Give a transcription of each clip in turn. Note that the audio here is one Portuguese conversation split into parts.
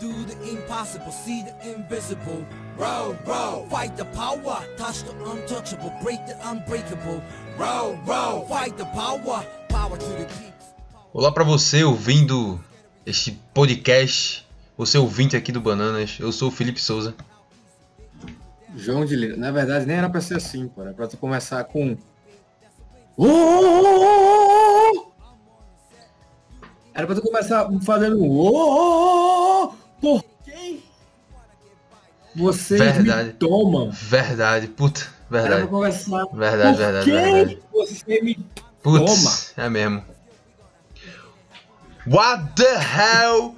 do the impossible, see the invisible. Row, row, fight the power, touch the untouchable, break the unbreakable. Row, row, fight the power, power to the peaks. Olá para você ouvindo este podcast, você ouvinte aqui do Bananas. Eu sou o Felipe Souza. João de Lira. Na verdade, nem era pra ser assim, pô. Era pra tu começar com. Oh, oh, oh, oh. Era pra tu começar fazendo. Oh, Você Verdade. me toma. Verdade, puta, verdade. começar. Verdade, Por verdade, quem verdade. Você me Putz, é mesmo. What the hell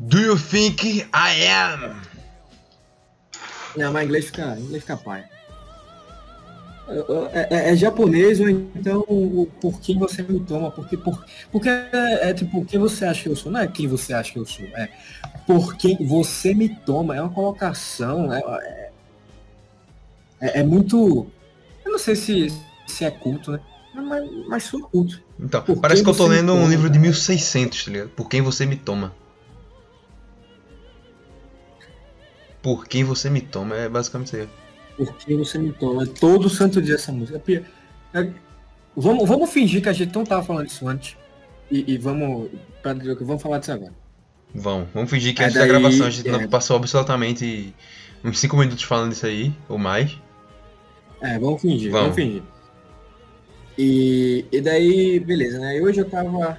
do you think I am? Não, mas inglês fica, inglês fica pai. É, é- é japonês ou então o por quem você me toma? Porque, por, porque é, é tipo, quem você acha que eu sou? Não é quem você acha que eu sou, é por quem você me toma. É uma colocação, é, é, é- muito. Eu não sei se, se é culto, né? Mas, mas sou culto. Então, Por parece que eu tô lendo um livro de cara? 1600, tá ligado? Por quem você me toma. Por quem você me toma é basicamente isso aí. Por quem você me toma. É todo santo dia essa música. É- é- vamos, vamos fingir que a gente não tava falando isso antes. E, e vamos. Pra, vamos falar disso agora. Vamos, vamos fingir que antes da daí, gravação a gente é. não passou absolutamente uns 5 minutos falando isso aí, ou mais. É, vamos fingir, Vamos. vamos, fingir. E, e daí, beleza, né? E hoje eu tava.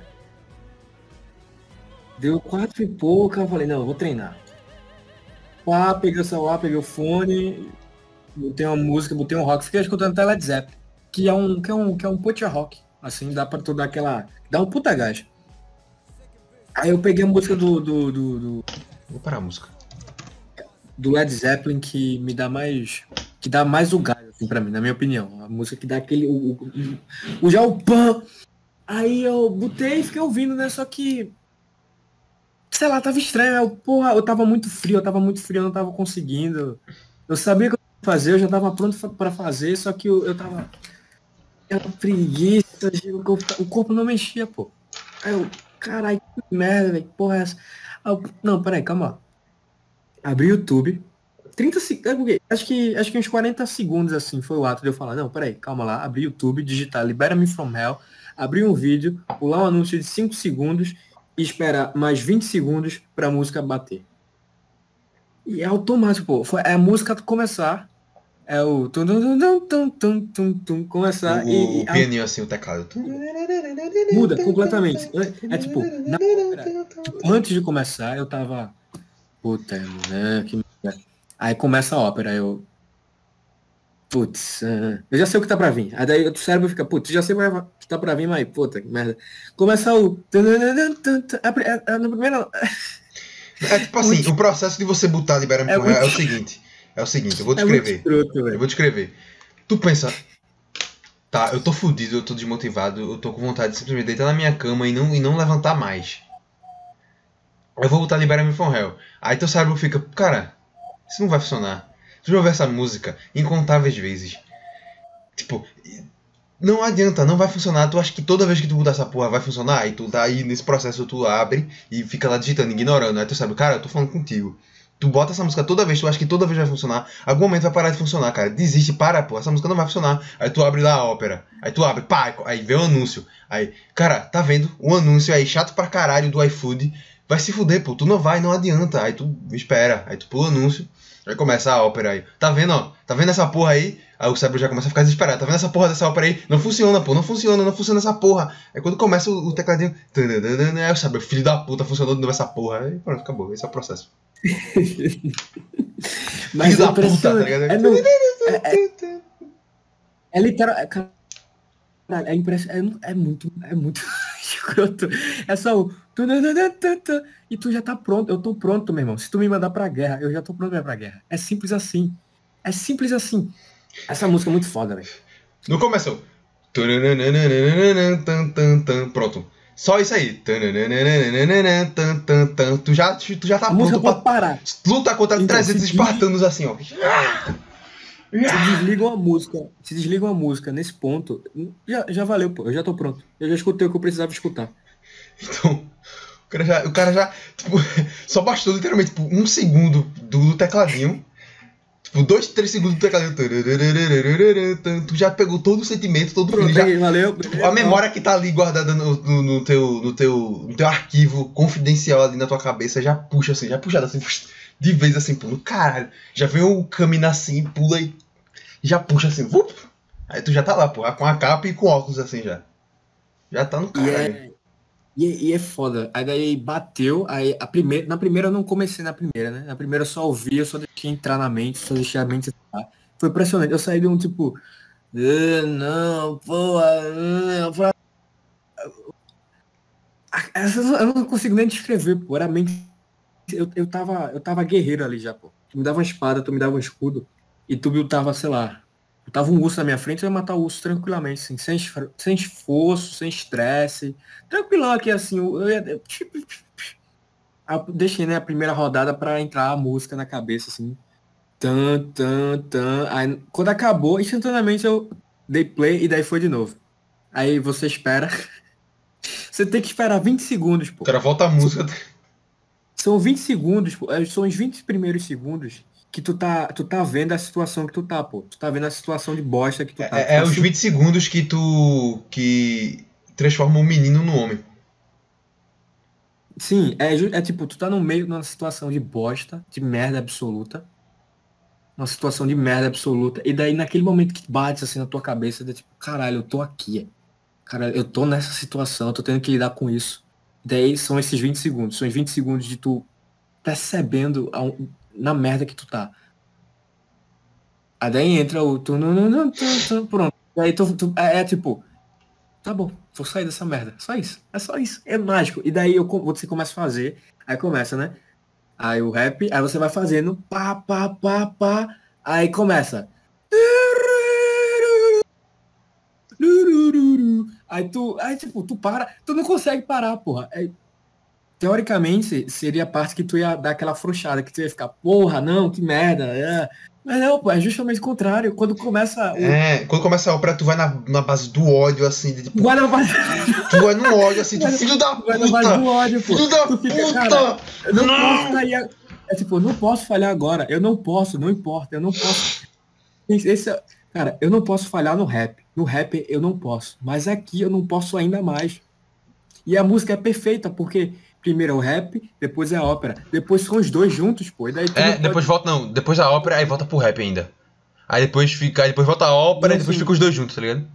Deu quatro e pouco, eu falei, não, eu vou treinar. Pá, peguei o celular, peguei o fone, botei uma música, botei um rock, fiquei escutando até Led Zeppelin, que é um, que é um, que é um puta rock. Assim, dá pra tu dar aquela. Dá um puta gás. Aí eu peguei a música do, do, do, do, Vou parar a música. do Led Zeppelin que me dá mais. que dá mais o gás, assim, pra mim, na minha opinião. A música que dá aquele. O, o, o- já o pan. Aí eu botei e fiquei ouvindo, né? Só que. Sei lá, tava estranho. Eu, porra, eu tava muito frio, eu tava muito frio, eu não tava conseguindo. Eu sabia que fazer, eu já tava pronto pra fazer, só que eu, eu tava. Aquela preguiça, o corpo, não mexia, pô. Aí eu, caralho, que merda, velho, porra é essa? Eu, não, peraí, calma. Abri o YouTube. 30 segundos. Acho que, acho que uns 40 segundos assim foi o ato de eu falar, não, peraí, calma lá, abri o YouTube, digitar Libera Me From Hell, abrir um vídeo, pular um anúncio de 5 segundos e esperar mais 20 segundos pra música bater. E é automático, pô. Foi, é a música começar. É o tum tum tum tum tum tum tum, tum começar O, e, o e a- pianinho assim, o teclado. muda completamente. É, é tipo, na tipo, antes de começar, eu tava. Puta, né? Que merda. Aí começa a ópera, eu. Putz, ah, eu já sei o que tá pra vir. Aí daí o cérebro fica, putz, já sei o que tá pra vir, mas puta, que merda. Começa o. Na primeira. É tipo assim, o processo de você botar Libera-me É é o seguinte. É o seguinte, eu vou É muito descrever. escroto, Eu vou descrever. Tu pensa, tá, eu tô fudido, eu tô desmotivado, eu tô com vontade de simplesmente deitar na minha cama e não, e não levantar mais. Eu vou botar Libera-me From Hell. Aí teu cérebro fica, cara, isso não vai funcionar. Tu já ouviu essa música incontáveis vezes. Tipo, não adianta, não vai funcionar. Tu acha que toda vez que tu botar essa porra vai funcionar? Aí tu tá aí nesse processo, tu abre e fica lá digitando, ignorando. Aí tu sabe, cara, eu tô falando contigo. Tu bota essa música toda vez, tu acha que toda vez vai funcionar. Algum momento vai parar de funcionar, cara. Desiste, para, pô. Essa música não vai funcionar. Aí tu abre lá a ópera. Aí tu abre, pá, aí vê o anúncio. Aí, cara, tá vendo? O anúncio aí, chato pra caralho do iFood. Vai se fuder, pô. Tu não vai, não adianta. Aí tu espera. Aí tu pula o anúncio. Aí começa a ópera aí. Tá vendo, ó? Tá vendo essa porra aí? Aí o cérebro já começa a ficar desesperado. Tá vendo essa porra dessa ópera aí? Não funciona, pô. Não funciona, não funciona essa porra. Aí quando começa o, o tecladinho. Aí o cérebro, filho da puta, funcionou de novo essa porra. Aí pronto, acabou. Esse é o processo. Mas filho é da puta, tá impressionante. ligado? É, no- é, é, é literal. É, cara, é, impress, é, é muito. É muito escroto. É só o. E tu já tá pronto. Eu tô pronto, meu irmão. Se tu me mandar pra guerra, eu já tô pronto pra guerra. É simples assim. É simples assim. Essa música é muito foda, velho. Não começou. Pronto. Só isso aí. Tu já, tu já tá pronto pra parar. lutar contra Então, 300 se espartanos assim, ó. Se desligam a música, se desligam a música nesse ponto, já, já valeu, pô. Eu já tô pronto. Eu já escutei o que eu precisava escutar. Então, O cara já, o cara já tipo, só bastou literalmente tipo, um segundo do, do tecladinho. Tipo, dois, três segundos do tecladinho. Tu já pegou todo o sentimento, todo o feeling, já, valeu. Tipo, a memória que tá ali guardada no, no, no teu, no, teu, no teu arquivo confidencial ali na tua cabeça já puxa assim, já puxada assim, de vez assim, pula, caralho. Já vem o caminho assim, pula e já puxa assim, vup. Aí tu já tá lá, porra, com a capa e com óculos assim já. Já tá no E caralho. é, e, e é foda. Aí daí bateu, aí a primeira, na primeira eu não comecei na primeira, né? Na primeira eu só ouvi, eu só deixei entrar na mente, só deixei a mente entrar. Foi impressionante. Eu saí de um tipo, "Ah, não, pô, ah", eu não consigo nem descrever, pô. Era a mente. Eu, eu, tava, eu tava guerreiro ali já, pô. Tu me dava uma espada, tu me dava um escudo, e tu tava, sei lá, tava um urso na minha frente, eu ia matar o urso tranquilamente, assim, sem, sem esforço, sem estresse. Tranquilão aqui, assim, eu ia. eu- deixei, né, a primeira rodada pra entrar a música na cabeça, assim. Tan, tan, tan. Aí, quando acabou, instantaneamente eu dei play e daí foi de novo. Aí você espera. Você tem que esperar 20 segundos, pô. O cara volta a música. São 20 segundos, pô. é, São os 20 primeiros segundos que tu tá, tu tá vendo a situação que tu tá, pô. Tu tá vendo a situação de bosta que tu tá. É, é os tá 20 segundos que tu. que transforma um menino no homem. Sim, é, é tipo, tu tá no meio de uma situação de bosta, de merda absoluta. Uma situação de merda absoluta. E daí naquele momento que bate assim na tua cabeça, é tipo, caralho, eu tô aqui. Cara, eu tô nessa situação, eu tô tendo que lidar com isso. Daí são esses 20 segundos. São os 20 segundos de tu percebendo a um- na merda que tu tá. Aí daí entra o. Tu, tu, tu, pronto. Daí tu, tu- é, é tipo, tá bom, vou sair dessa merda. Só isso. É só isso. É mágico. E daí eu, você começa a fazer. Aí começa, né? Aí o rap, aí você vai fazendo pá, pá, pá, pá. Aí começa. Aí tu, aí tipo, tu para, tu não consegue parar, porra. Aí, teoricamente, seria a parte que tu ia dar aquela afrouxada, que tu ia ficar, porra, não, que merda. é. Mas não, pô, é justamente o contrário. Quando começa o. É, quando começa a ópera, tu vai na, na base do ódio, assim, de, tipo, vai, tu vai no ódio, assim, tu, Vai- filho da vai na base puta! do ódio, pô. Filho da Tu fica, cara, puta! Eu não, Não! posso É tipo, eu não posso falhar agora. Eu não posso, não importa. Eu não posso. Esse Cara, eu não posso falhar no rap. No rap eu não posso. Mas aqui eu não posso ainda mais. E a música é perfeita, porque primeiro é o rap, depois é a ópera. Depois são os dois juntos, pô. Daí É, não pode- depois volta, não, depois da ópera, aí volta pro rap ainda. Aí depois fica, aí depois volta a ópera e depois sim. fica os dois juntos, tá ligado?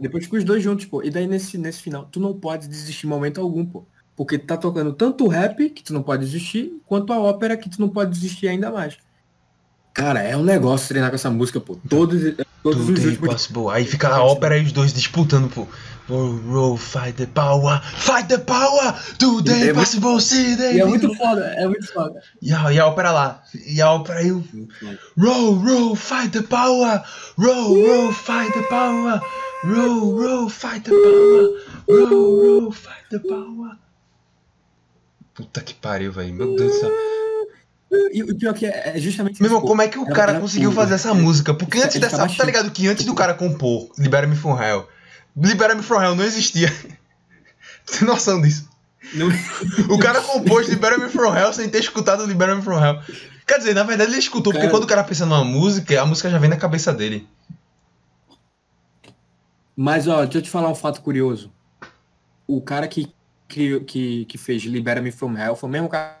Depois fica os dois juntos, pô. E daí nesse, nesse final, tu não pode desistir em momento algum, pô. Porque tu tá tocando tanto o rap, que tu não pode desistir, quanto a ópera, que tu não pode desistir ainda mais. Cara, é um negócio treinar com essa música, pô. Todos, todos os Tudo é últimos. impossible. Aí fica a ópera e os dois disputando, pô. Roll, fight the power, fight the power, tudo É muito- impossible, see E é muito foda, é muito foda. E a, e a ópera lá. E a ópera aí o Roll, roll, fight the power! Roll, roll, fight the power! Roll, roll, fight the power! Roll, roll, fight the power! Puta que pariu, velho. Meu Deus do céu. E o pior que é, é justamente Meu irmão, como é que o cara conseguiu fazer essa música? Porque antes dessa. Tá ligado que antes do cara compor Libera Me From Hell, Libera Me From Hell não existia. Tem noção disso? Não- O cara compôs Libera Me From Hell sem ter escutado Libera Me From Hell. Quer dizer, na verdade ele escutou, porque Cara. quando o cara pensa numa música, a música já vem na cabeça dele. Mas, ó, deixa eu te falar um fato curioso. O cara que, que, que fez Libera Me From Hell foi o mesmo cara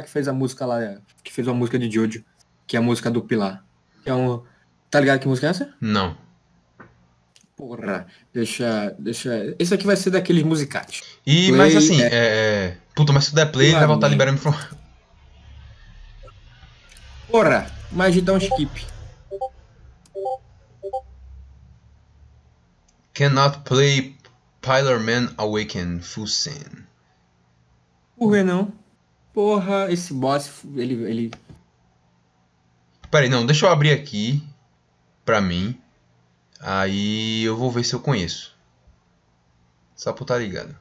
que fez a música lá, que fez a música de Jojo, que é a música do Pilar. Que é um... Tá ligado que música é essa? Não. Porra, deixa, deixa... Esse aqui vai ser daqueles musicais. E, Play, mas assim, é. é... é- Puta, mas se tu der play, vai voltar né? Libera Me From Porra, mas de dar um skip. Cannot play Pilar Man Awaken Full Sin. Por que não? Porra, esse boss, ele. ele... Peraí, não, deixa eu abrir aqui pra mim. Aí eu vou ver se eu conheço. Só pra tá ligado.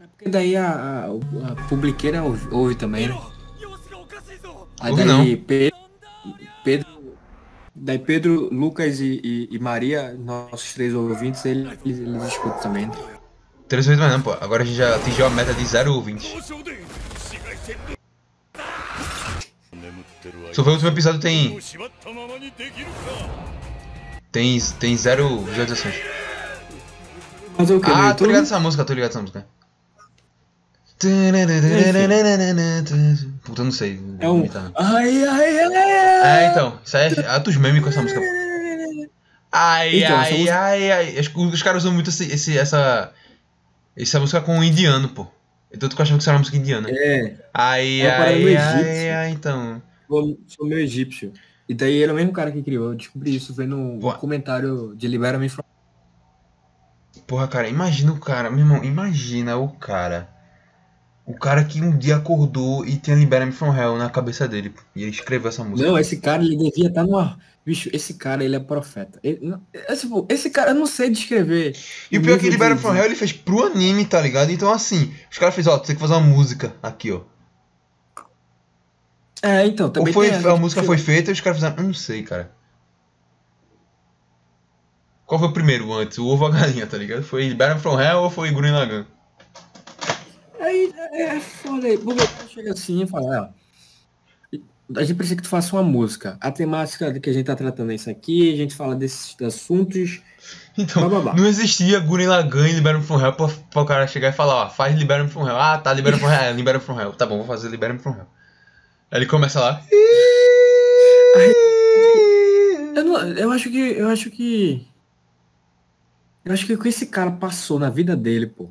É porque daí a, a, a publiqueira ouve, ouve, também, né? Aí não. daí Pedro, Pedro, Daí Pedro, Lucas e, e, e Maria, nossos três ouvintes, eles, eles escutam também. Né? 3 vezes mais não, pô. Agora a gente já atingiu a meta de 0 ou ouvintes. Só foi o último episódio tem... Tem, tem zero visualizações. Mas é o que? Ah, tô ligado nessa música, tô ligado nessa música. Puta, não sei. É um... Ai, ai, ai, É, então. Isso aí é ah, atos memes com essa música. Ai, então, ai, música... ai, ai. Os, os caras usam muito esse, esse, essa, essa música com o indiano, pô. Então tu achando que isso era uma música indiana. É, Ai, É ai, egípcio. ai, então. sou, sou meio egípcio. E daí ele é o mesmo cara que criou. Eu descobri isso vendo um comentário de Libera Me From. Porra, cara, imagina o cara, meu irmão, imagina o cara. O cara que um dia acordou e tinha Libera Me From Hell na cabeça dele. E ele escreveu essa música. Não, esse cara ele devia estar numa. Bicho, esse cara ele é profeta. Ele- não- é, tipo, esse cara eu não sei descrever. E o pior é que Libera From Hell ele fez pro anime, tá ligado? Então assim, os caras fez, ó, tu tem que fazer uma música aqui, ó. É, então, Ou também foi, tem a tipo, música que- foi feita e os caras fizeram. Eu não sei, cara. Qual foi o primeiro antes? O ovo ou a galinha, tá ligado? Foi Libera From Hell ou foi Gurren Lagann? Aí é foda aí. Porque o cara chega assim e fala, ó. A gente precisa que tu faça uma música. A temática que a gente tá tratando é isso aqui, a gente fala desses assuntos. Então, Blá, blá, blá. não existia Gurren Lagann e Libera Me From Hell pra, pra o cara chegar e falar, ó, faz Libera Me From Hell. Ah, tá, Libera Me From Hell, é, Libera Me From Hell. Tá bom, vou fazer Libera Me From Hell. Aí ele começa lá. Eu, não- eu acho que. Eu acho que. Eu acho que o que esse cara passou na vida dele, pô.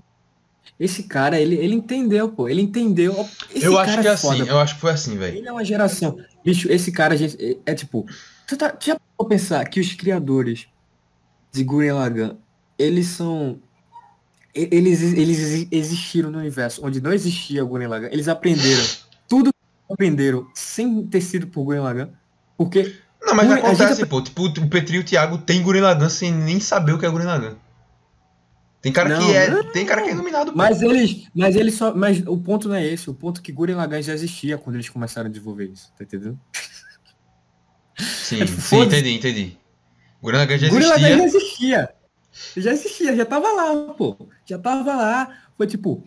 Esse cara, ele, ele entendeu, pô. Ele entendeu. Esse Eu acho que é assim, foda, eu acho que foi assim, velho. Ele é uma geração. Bicho, esse cara, gente, é, é tipo. Tu, tá, já pode pensar que os criadores de Gurren Lagann, eles são. Eles, eles existiram no universo onde não existia Gurren Lagann. Eles aprenderam tudo que aprenderam sem ter sido por Gurren Lagann. Porque. Não, mas Gurren- a acontece, gente- pô. Tipo, o Petri e o Thiago tem Gurren Lagann sem nem saber o que é Gurren Lagann. Tem cara Não, que é. não. Tem cara que é iluminado, pô. Mas eles. Mas eles só. Mas o ponto não é esse. O ponto é que Gurren Lagann já existia quando eles começaram a desenvolver isso. Tá entendendo? Sim, É, sim, entendi, entendi. Gurren Lagann já Gurren Lagann já existia. existia. Já existia, já tava lá, pô. Já tava lá. Foi tipo,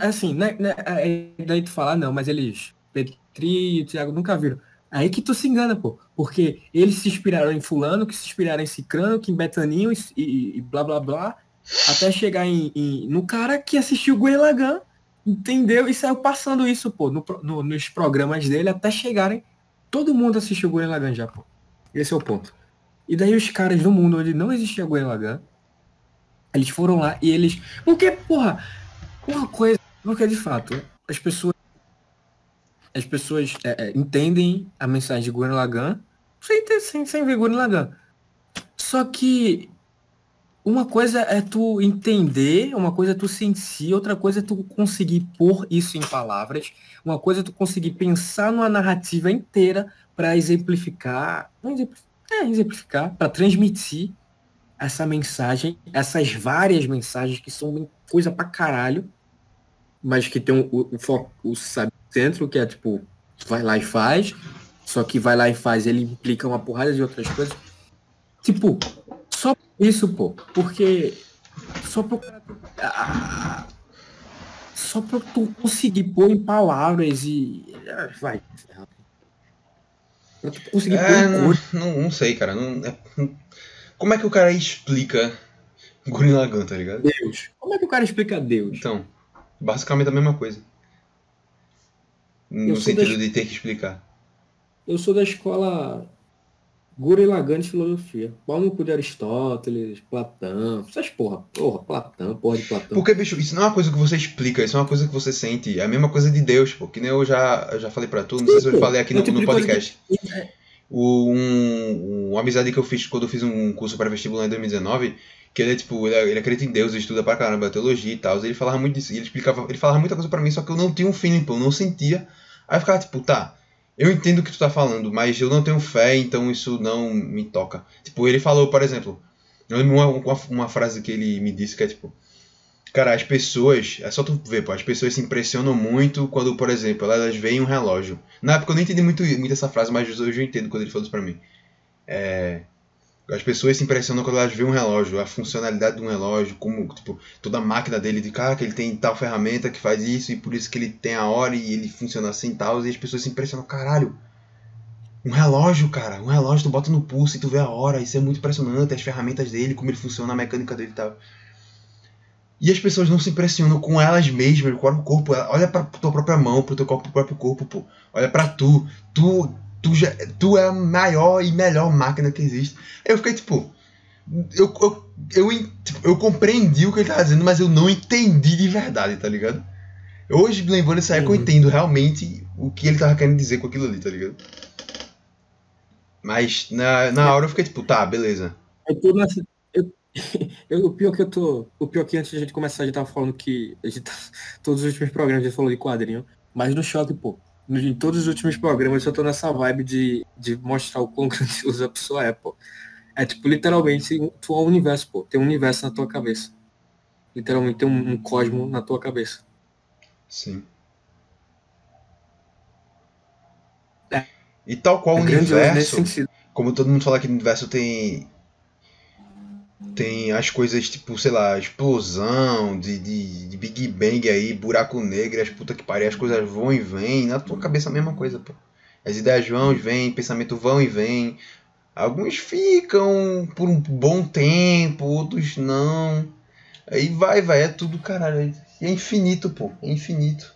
assim, né, né, é, daí tu falar, não, mas eles, Petri e o Thiago nunca viram. Aí que tu se engana, pô. Porque eles se inspiraram em fulano, que se inspiraram em Cicrano, que em Betaninho e, e- e blá blá blá. Até chegar em, em- no cara que assistiu Gurren Lagann, entendeu? E saiu passando isso, pô, no no- nos programas dele até chegarem. Todo mundo assistiu Gurren Lagann já, pô. Esse é o ponto. E daí os caras do mundo onde não existia Gurren Lagann, eles foram lá e eles. Porque, porra, uma coisa. Porque de fato, as pessoas. As pessoas é, é, entendem a mensagem de Gurren Lagann sem, ter, sem, sem ver Gurren Lagann. Só que uma coisa é tu entender, uma coisa é tu sentir, outra coisa é tu conseguir pôr isso em palavras, uma coisa é tu conseguir pensar numa narrativa inteira para exemplificar, é, exemplificar, para transmitir essa mensagem, essas várias mensagens que são coisa pra caralho, mas que tem o, o foco, o sabe centro, que é tipo, vai lá e faz, só que vai lá e faz, ele implica uma porrada de outras coisas. Tipo, só isso, pô, porque só pro cara ah, só pra tu conseguir pôr em palavras e ah, vai pra tu conseguir pôr É, não, não, não sei, cara. Não, é- como é que o cara explica Gurren Lagann, tá ligado? Deus. Como é que o cara explica Deus? Então, basicamente a mesma coisa. No sentido das- de ter que explicar. Eu sou da escola Gurren Lagann de filosofia. Pau no cu de Aristóteles, Platão, essas porra. Porra, Platão, porra de Platão. Porque, bicho, isso não é uma coisa que você explica, isso é uma coisa que você sente. É a mesma coisa de Deus, pô. Que nem eu já, eu já falei pra tu, não sei se eu falei aqui É no, tipo no de podcast. O, um, uma amizade que eu fiz quando eu fiz um curso para vestibular em 2019, que ele é tipo, ele, ele acredita em Deus, ele estuda pra caramba, teologia e tal. Ele falava muito disso, ele explicava, ele falava muita coisa pra mim, só que eu não tinha um feeling, pô, eu não sentia. Aí eu ficava tipo, tá, eu entendo o que tu tá falando, mas eu não tenho fé, então isso não me toca. Tipo, ele falou, por exemplo, eu lembro uma, uma, uma frase que ele me disse que é tipo, cara, as pessoas, é só tu ver, pô, as pessoas se impressionam muito quando, por exemplo, elas veem um relógio. Na época eu nem entendi muito, muito essa frase, mas hoje eu entendo quando ele falou isso pra mim. É, As pessoas se impressionam quando elas veem um relógio, a funcionalidade de um relógio, como tipo, toda a máquina dele de cara, que ele tem tal ferramenta que faz isso e por isso que ele tem a hora e ele funciona assim tal, e as pessoas se impressionam, caralho. Um relógio, cara, um relógio tu bota no pulso e tu vê a hora, isso é muito impressionante, as ferramentas dele, como ele funciona, a mecânica dele e tal. E as pessoas não se impressionam com elas mesmas, com o corpo. Olha pra tua própria mão, pro teu próprio corpo, pô. Olha pra tu. Tu tu, já, tu é a maior e melhor máquina que existe. Eu fiquei tipo. Eu, eu, eu, tipo, eu compreendi o que ele tava dizendo, mas eu não entendi de verdade, tá ligado? Hoje, lembrando isso aí, uhum. eu entendo realmente o que ele tava querendo dizer com aquilo ali, tá ligado? Mas na, na hora eu fiquei tipo, tá, beleza. Eu tô nessa. Eu, eu, o pior que eu tô. O pior que antes a gente começar, a gente tava falando que. A gente tá, todos os últimos programas a gente falou de quadrinho. Mas no choque, pô em todos os últimos programas eu tô nessa vibe de, de mostrar o quão grandioso a pessoa é, pô. É tipo, literalmente, tu é um universo, pô. Tem um universo na tua cabeça. Literalmente tem um, um cosmo na tua cabeça. Sim. É. E tal qual é o universo, como todo mundo fala que o universo tem tem as coisas tipo, sei lá, explosão de, de, de, Big Bang aí, buraco negro, as puta que pariu, as coisas vão e vêm, na tua cabeça a mesma coisa, pô. As ideias vão e vêm, pensamento vão e vêm. Alguns ficam por um bom tempo, outros não. Aí vai, vai, é tudo caralho. E é infinito, pô, é infinito.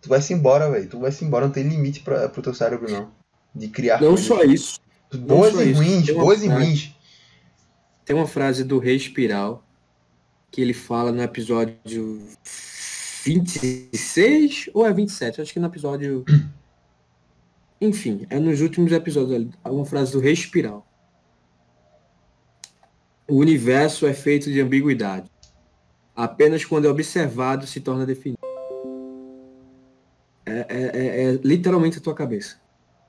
Tu vai se embora, velho. Tu vai se embora, não tem limite pra, pro teu cérebro, não. De criar Não coisas. só isso. Boas não e ruins, boas e ruins. Tem uma frase do Rei Espiral que ele fala no episódio 26 ou é 27? Acho que no episódio. Enfim, é nos últimos episódios. Uma frase do Rei Espiral. O universo é feito de ambiguidade. Apenas quando é observado se torna definido. É, é, é, é literalmente a tua cabeça.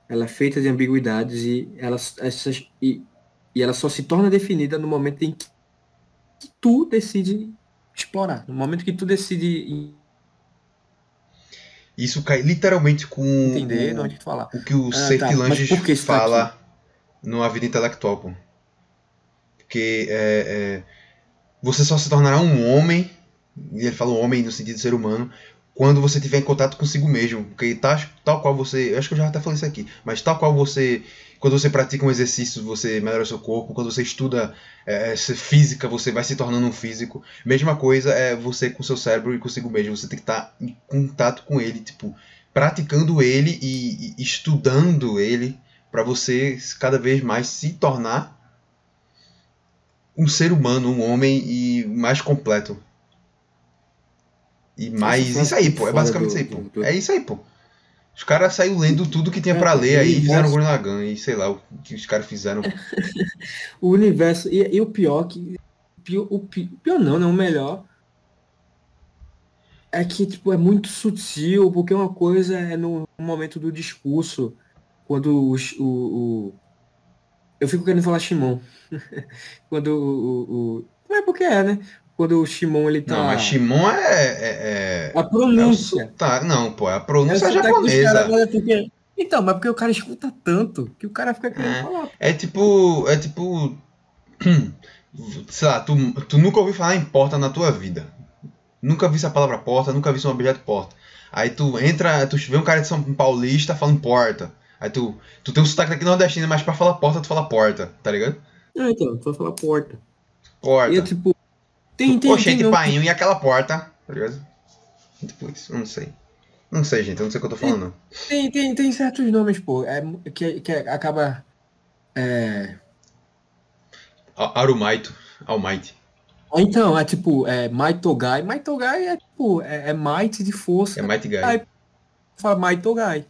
Ela é feita de ambiguidades e elas, essas, e e ela só se torna definida no momento em que, que tu decide explorar. No momento que tu decide. Isso cai literalmente com Entender, o, não falar. o que o ah, Seth tá, Langes fala tá no Vida Intelectual. Pô. Porque é, é, você só se tornará um homem, e ele fala um homem no sentido de ser humano, quando você tiver em contato consigo mesmo. Porque tá, tal qual você. Eu acho que eu já até falei isso aqui, mas tal qual você quando você pratica um exercício, você melhora o seu corpo. Quando você estuda é, física, você vai se tornando um físico. Mesma coisa é você com seu cérebro e consigo mesmo. Você tem que estar em contato com ele, tipo, praticando ele e, e estudando ele para você cada vez mais se tornar um ser humano, um homem e mais completo. E mais isso aí, pô. É basicamente isso aí, pô. É isso aí, pô. Os caras saíram lendo tudo que tinha para ler aí e fizeram Gurren Lagann e sei lá o que os caras fizeram. o universo. E, e, o pior que. Pior, o pior não, né? O melhor. É que, tipo, é muito sutil, porque uma coisa é no momento do discurso, quando o. o, o eu fico querendo falar Shimon. quando o, o, Não é porque é, né? Quando o Shimon ele tá. Não, mas Shimon é. é, é a pronúncia. É tá, não, pô, a pronúncia é, é japonesa. Então, mas porque o cara escuta tanto que o cara fica querendo é, falar. É tipo. É tipo. Sei lá, tu, tu nunca ouviu falar em porta na tua vida. Nunca vi essa palavra porta, nunca vi um objeto porta. Aí tu entra, tu vê um cara de São Paulista falando porta. Aí tu, tu tem um sotaque daqui nordestino, mas pra falar porta, tu fala porta, tá ligado? Ah, então, tu vai falar porta. Porta. E é tipo, tem, tem, Oxente, tem, painho e aquela porta, tá ligado? Eu não sei. Não sei, gente, eu não sei o que eu tô falando. Tem, tem, tem certos nomes, pô, é, que, que acaba. É... Arumaito, Almighty. Então, é tipo, é Maitogai. Maitogai é tipo, é, é Might de força. É Might Guy. Aí fala Maitogai.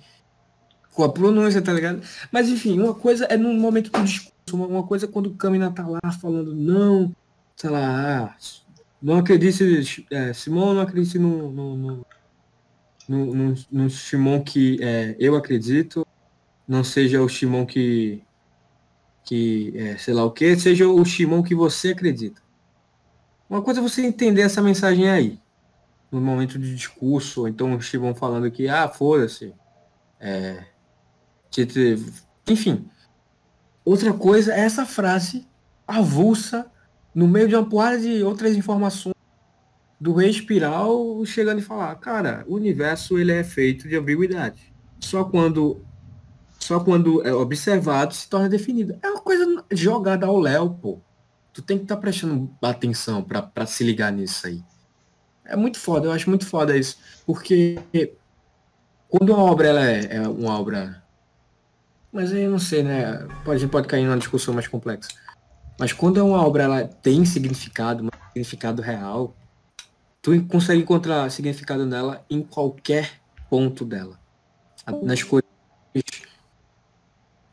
Com a pronúncia, tá ligado? Mas enfim, uma coisa é no momento do discurso, uma coisa é quando o Kamina tá lá falando, não, sei lá, não acredite, é, Simão não acredite no, no, no, no, no, no Shimon que é, eu acredito, não seja o Shimon que, que é, sei lá o que, seja o Shimon que você acredita. Uma coisa é você entender essa mensagem aí, no momento de discurso, ou então o Shimon falando que, ah, foda-se, é, enfim. Outra coisa é essa frase avulsa no meio de uma porrada de outras informações do rei espiral chegando e falar, cara, o universo ele é feito de ambiguidade. Só quando só quando é observado se torna definido. É uma coisa jogada ao léu, pô. Tu tem que estar tá prestando atenção para se ligar nisso aí. É muito foda, eu acho muito foda isso. Porque quando uma obra ela é, é uma obra. Mas aí eu não sei, né? Pode, pode cair numa discussão mais complexa. Mas quando é uma obra ela tem significado, um significado real, tu consegue encontrar significado nela em qualquer ponto dela. Nas coisas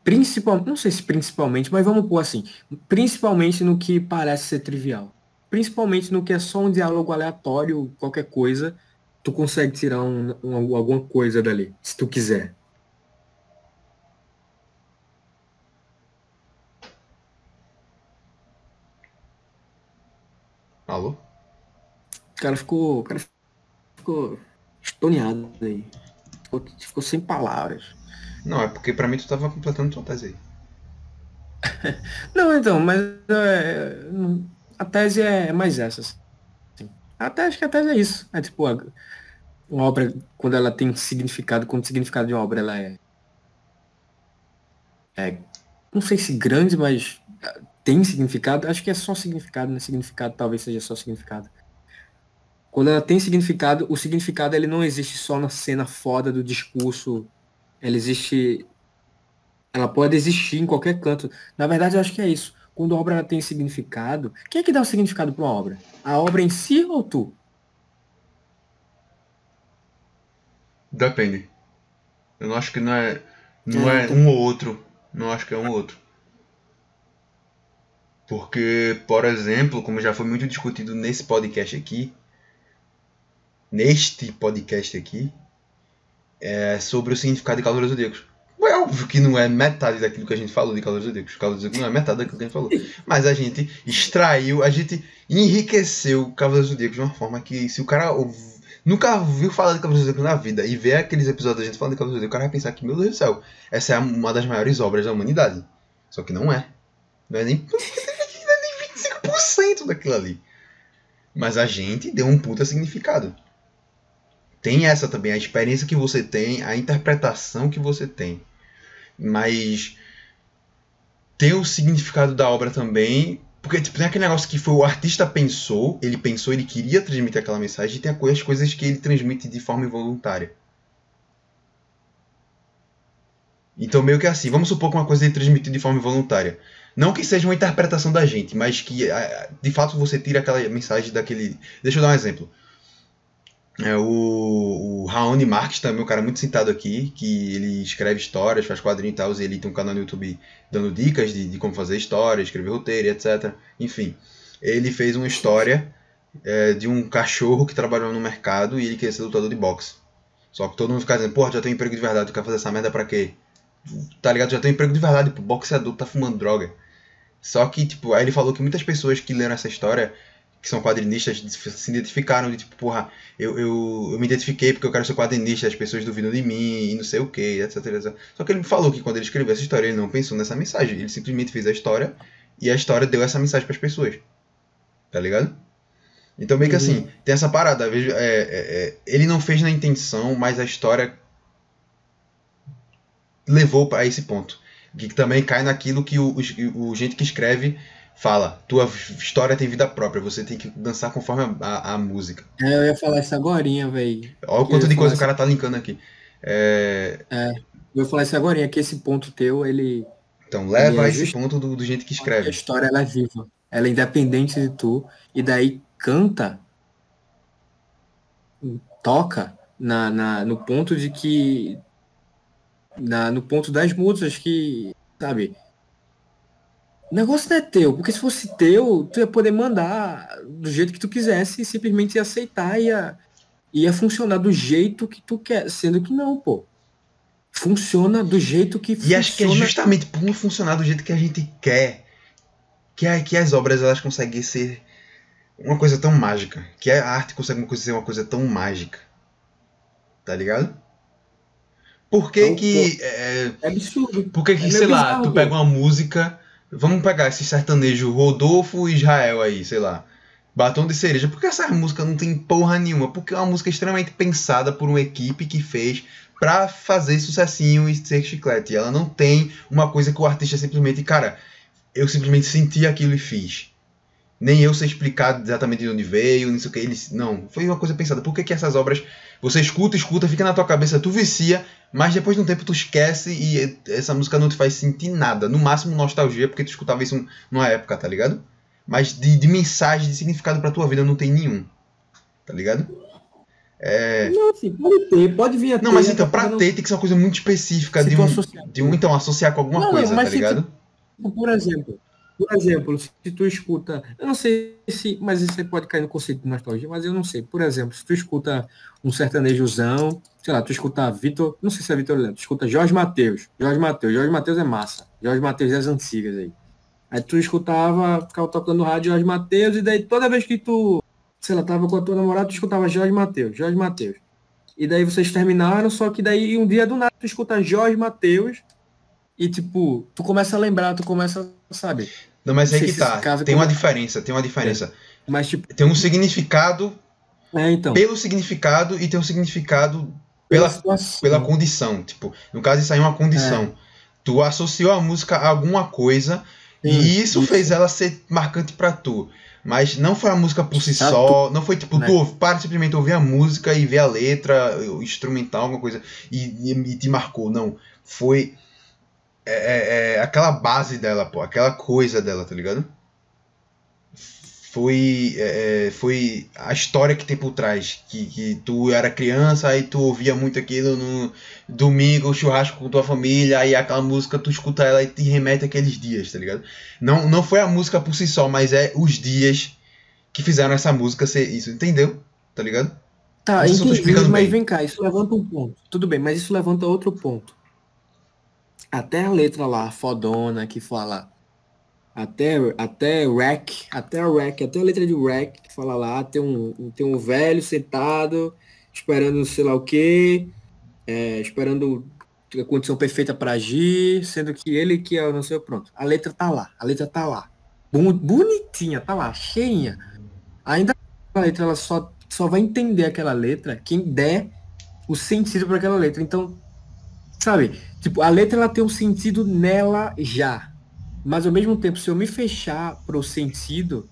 principalmente, não sei se principalmente, mas vamos pôr assim, principalmente no que parece ser trivial. Principalmente no que é só um diálogo aleatório, qualquer coisa, tu consegue tirar um, um, alguma coisa dali, se tu quiser. Alô? O cara ficou. O cara ficou estoneado aí. Ficou, ficou sem palavras. Não, é porque pra mim tu tava completando tua tese aí. não, então, mas é, a tese é mais essa. Assim. Até acho que a tese é isso. É tipo, uma obra, quando ela tem significado, quando o significado de uma obra ela é. É. Não sei se grande, mas tem significado. Acho que é só significado, né? Significado talvez seja só significado. Quando ela tem significado, o significado ele não existe só na cena foda do discurso ela existe. Ela pode existir em qualquer canto. Na verdade, eu acho que é isso. Quando a obra tem significado, quem é que dá o significado para uma obra? A obra em si ou tu? Depende. Eu não acho que não é. Não é, é um ou outro. Não acho que é um ou outro. Porque, por exemplo, como já foi muito discutido nesse podcast aqui, neste podcast aqui, é, sobre o significado de Cavaleiros Zodíacos. É óbvio que não é metade daquilo que a gente falou de Cavaleiros Zodíacos. Cavaleiros Zodíacos não é metade daquilo que a gente falou. Mas a gente extraiu, a gente enriqueceu Cavaleiros Zodíacos de uma forma que se o cara nunca ouviu falar de Cavaleiros Zodíacos na vida e ver aqueles episódios da gente falando de Cavaleiros Zodíacos, o cara vai pensar que, meu Deus do céu, essa é uma das maiores obras da humanidade. Só que não é. Não é nem, não é nem 25% daquilo ali. Mas a gente deu um puta significado tem essa também, a experiência que você tem, a interpretação que você tem. Mas tem o significado da obra também, porque tipo, tem aquele negócio que foi o artista pensou, ele pensou, ele queria transmitir aquela mensagem, e tem as coisas que ele transmite de forma involuntária. Então, meio que assim, vamos supor que uma coisa ele transmitiu de forma involuntária. Não que seja uma interpretação da gente, mas que de fato você tira aquela mensagem daquele. Deixa eu dar um exemplo. É, o, o Raoni Marques também, um cara muito citado aqui, que ele escreve histórias, faz quadrinhos e tal, e ele tem um canal no YouTube dando dicas de, de como fazer história, escrever roteiro, etc. Enfim, ele fez uma história é, de um cachorro que trabalhou no mercado e ele queria ser lutador de boxe. Só que todo mundo fica dizendo, porra, já tem emprego de verdade, tu quer fazer essa merda pra quê? Tá ligado? Já tem emprego de verdade, pô, boxeador tá fumando droga. Só que, tipo, aí ele falou que muitas pessoas que leram essa história que são quadrinistas se identificaram de tipo, porra, eu, eu, eu me identifiquei porque eu quero ser quadrinista, as pessoas duvidam de mim e não sei o que, etc, etc. Só que ele me falou que quando ele escreveu essa história ele não pensou nessa mensagem, ele simplesmente fez a história e a história deu essa mensagem para as pessoas. Tá ligado? Então meio que assim, uhum. tem essa parada, vejo, é, é, é, ele não fez na intenção, mas a história levou para esse ponto. Que também cai naquilo que o, o, o gente que escreve fala, tua história tem vida própria, você tem que dançar conforme a, a, a música. É, eu ia falar isso agora, velho. Olha o quanto de coisa o cara tá linkando aqui. É... é, eu ia falar isso agora, que esse ponto teu, ele... Então, leva ele é esse ponto do, do gente que escreve. A história, ela é viva. Ela é independente de tu, e daí canta, toca na, na, no ponto de que... Na, no ponto das músicas que, sabe o negócio não é teu, porque se fosse teu, tu ia poder mandar do jeito que tu quisesse e simplesmente ia aceitar e ia, ia funcionar do jeito que tu quer, sendo que não, pô. Funciona do jeito que e funciona. E acho que é justamente por não funcionar do jeito que a gente quer que, é, que as obras elas conseguem ser uma coisa tão mágica. Que a arte consegue ser uma coisa tão mágica. Tá ligado? Por que Eu que. é, É absurdo. por que, que É sei lá, bizarro, tu pega uma música. Vamos pegar esse sertanejo Rodolfo e Israel aí, sei lá. Batom de cereja. Por que essa música não tem porra nenhuma? Porque é uma música extremamente pensada por uma equipe que fez pra fazer sucessinho e ser chiclete. Ela não tem uma coisa que o artista simplesmente, cara, eu simplesmente senti aquilo e fiz. Nem eu sei explicar exatamente de onde veio, não sei o que. Eles, não, foi uma coisa pensada. Por que, que essas obras você escuta, escuta, fica na tua cabeça, tu vicia, mas depois de um tempo tu esquece e essa música não te faz sentir nada. No máximo nostalgia, porque tu escutava isso numa época, tá ligado? Mas de, de mensagem, de significado pra tua vida não tem nenhum. Tá ligado? É. Não, assim, pode ter, pode vir a ter. Não, mas então, pra não- ter tem que ser uma coisa muito específica. De um, de um, então, associar com alguma Não, não, coisa, mas tá tu- ligado? Por exemplo, por exemplo, se tu escuta, eu não sei se, mas isso aí pode cair no conceito de nostalgia, mas eu não sei. Por exemplo, se tu escuta um sertanejozão, sei lá, tu escuta Vitor, não sei se é Vitor Leandro, tu escuta Jorge Mateus, Jorge Mateus, Jorge Mateus é massa, Jorge Mateus é as antigas aí. Aí tu escutava, ficava tocando rádio Jorge Mateus, e daí toda vez que tu, sei lá, tava com a tua namorada, tu escutava Jorge Mateus, Jorge Mateus. E daí vocês terminaram, só que daí um dia do nada tu escuta Jorge Mateus, e tipo, tu começa a lembrar, tu começa, sabe? Não, mas Não aí que tá. Tem uma como- diferença, tem uma diferença. Mas tipo, Tem um significado é então. pelo significado e tem um significado pela, pela condição. Tipo, no caso, isso aí é uma condição. Tu associou a música a alguma coisa Sim, e isso, isso. fez ela ser marcante pra tu. Mas não foi a música por si só, não foi tipo, né? tu para simplesmente ouvir a música e ver a letra, o instrumental, alguma coisa, e, e- e te marcou. Não. Foi é, é, é, aquela base dela, pô, aquela coisa dela, tá ligado? Foi, é, é, foi a história que tem por trás. Que, que tu era criança, aí tu ouvia muito aquilo no domingo, churrasco com tua família, aí aquela música tu escuta ela e te remete àqueles dias, tá ligado? Não, não foi a música por si só, mas é os dias que fizeram essa música ser isso, entendeu? Tá ligado? Tá, tô entendi, mas bem. vem cá, isso levanta um ponto. Tudo bem, mas isso levanta outro ponto. Até a letra lá, fodona, que fala. Até, até rec, até rec, até a letra de rec, que fala lá, tem um, tem um velho sentado, esperando sei lá o quê, é, esperando a condição perfeita para agir, sendo que ele que é o não sei, pronto. A letra tá lá, a letra tá lá. Bonitinha, tá lá, cheinha. Ainda a letra ela só, só vai entender aquela letra quem der o sentido para aquela letra. Então, sabe? Tipo, a letra ela tem um sentido nela já. Mas ao mesmo tempo, se eu me fechar pro sentido,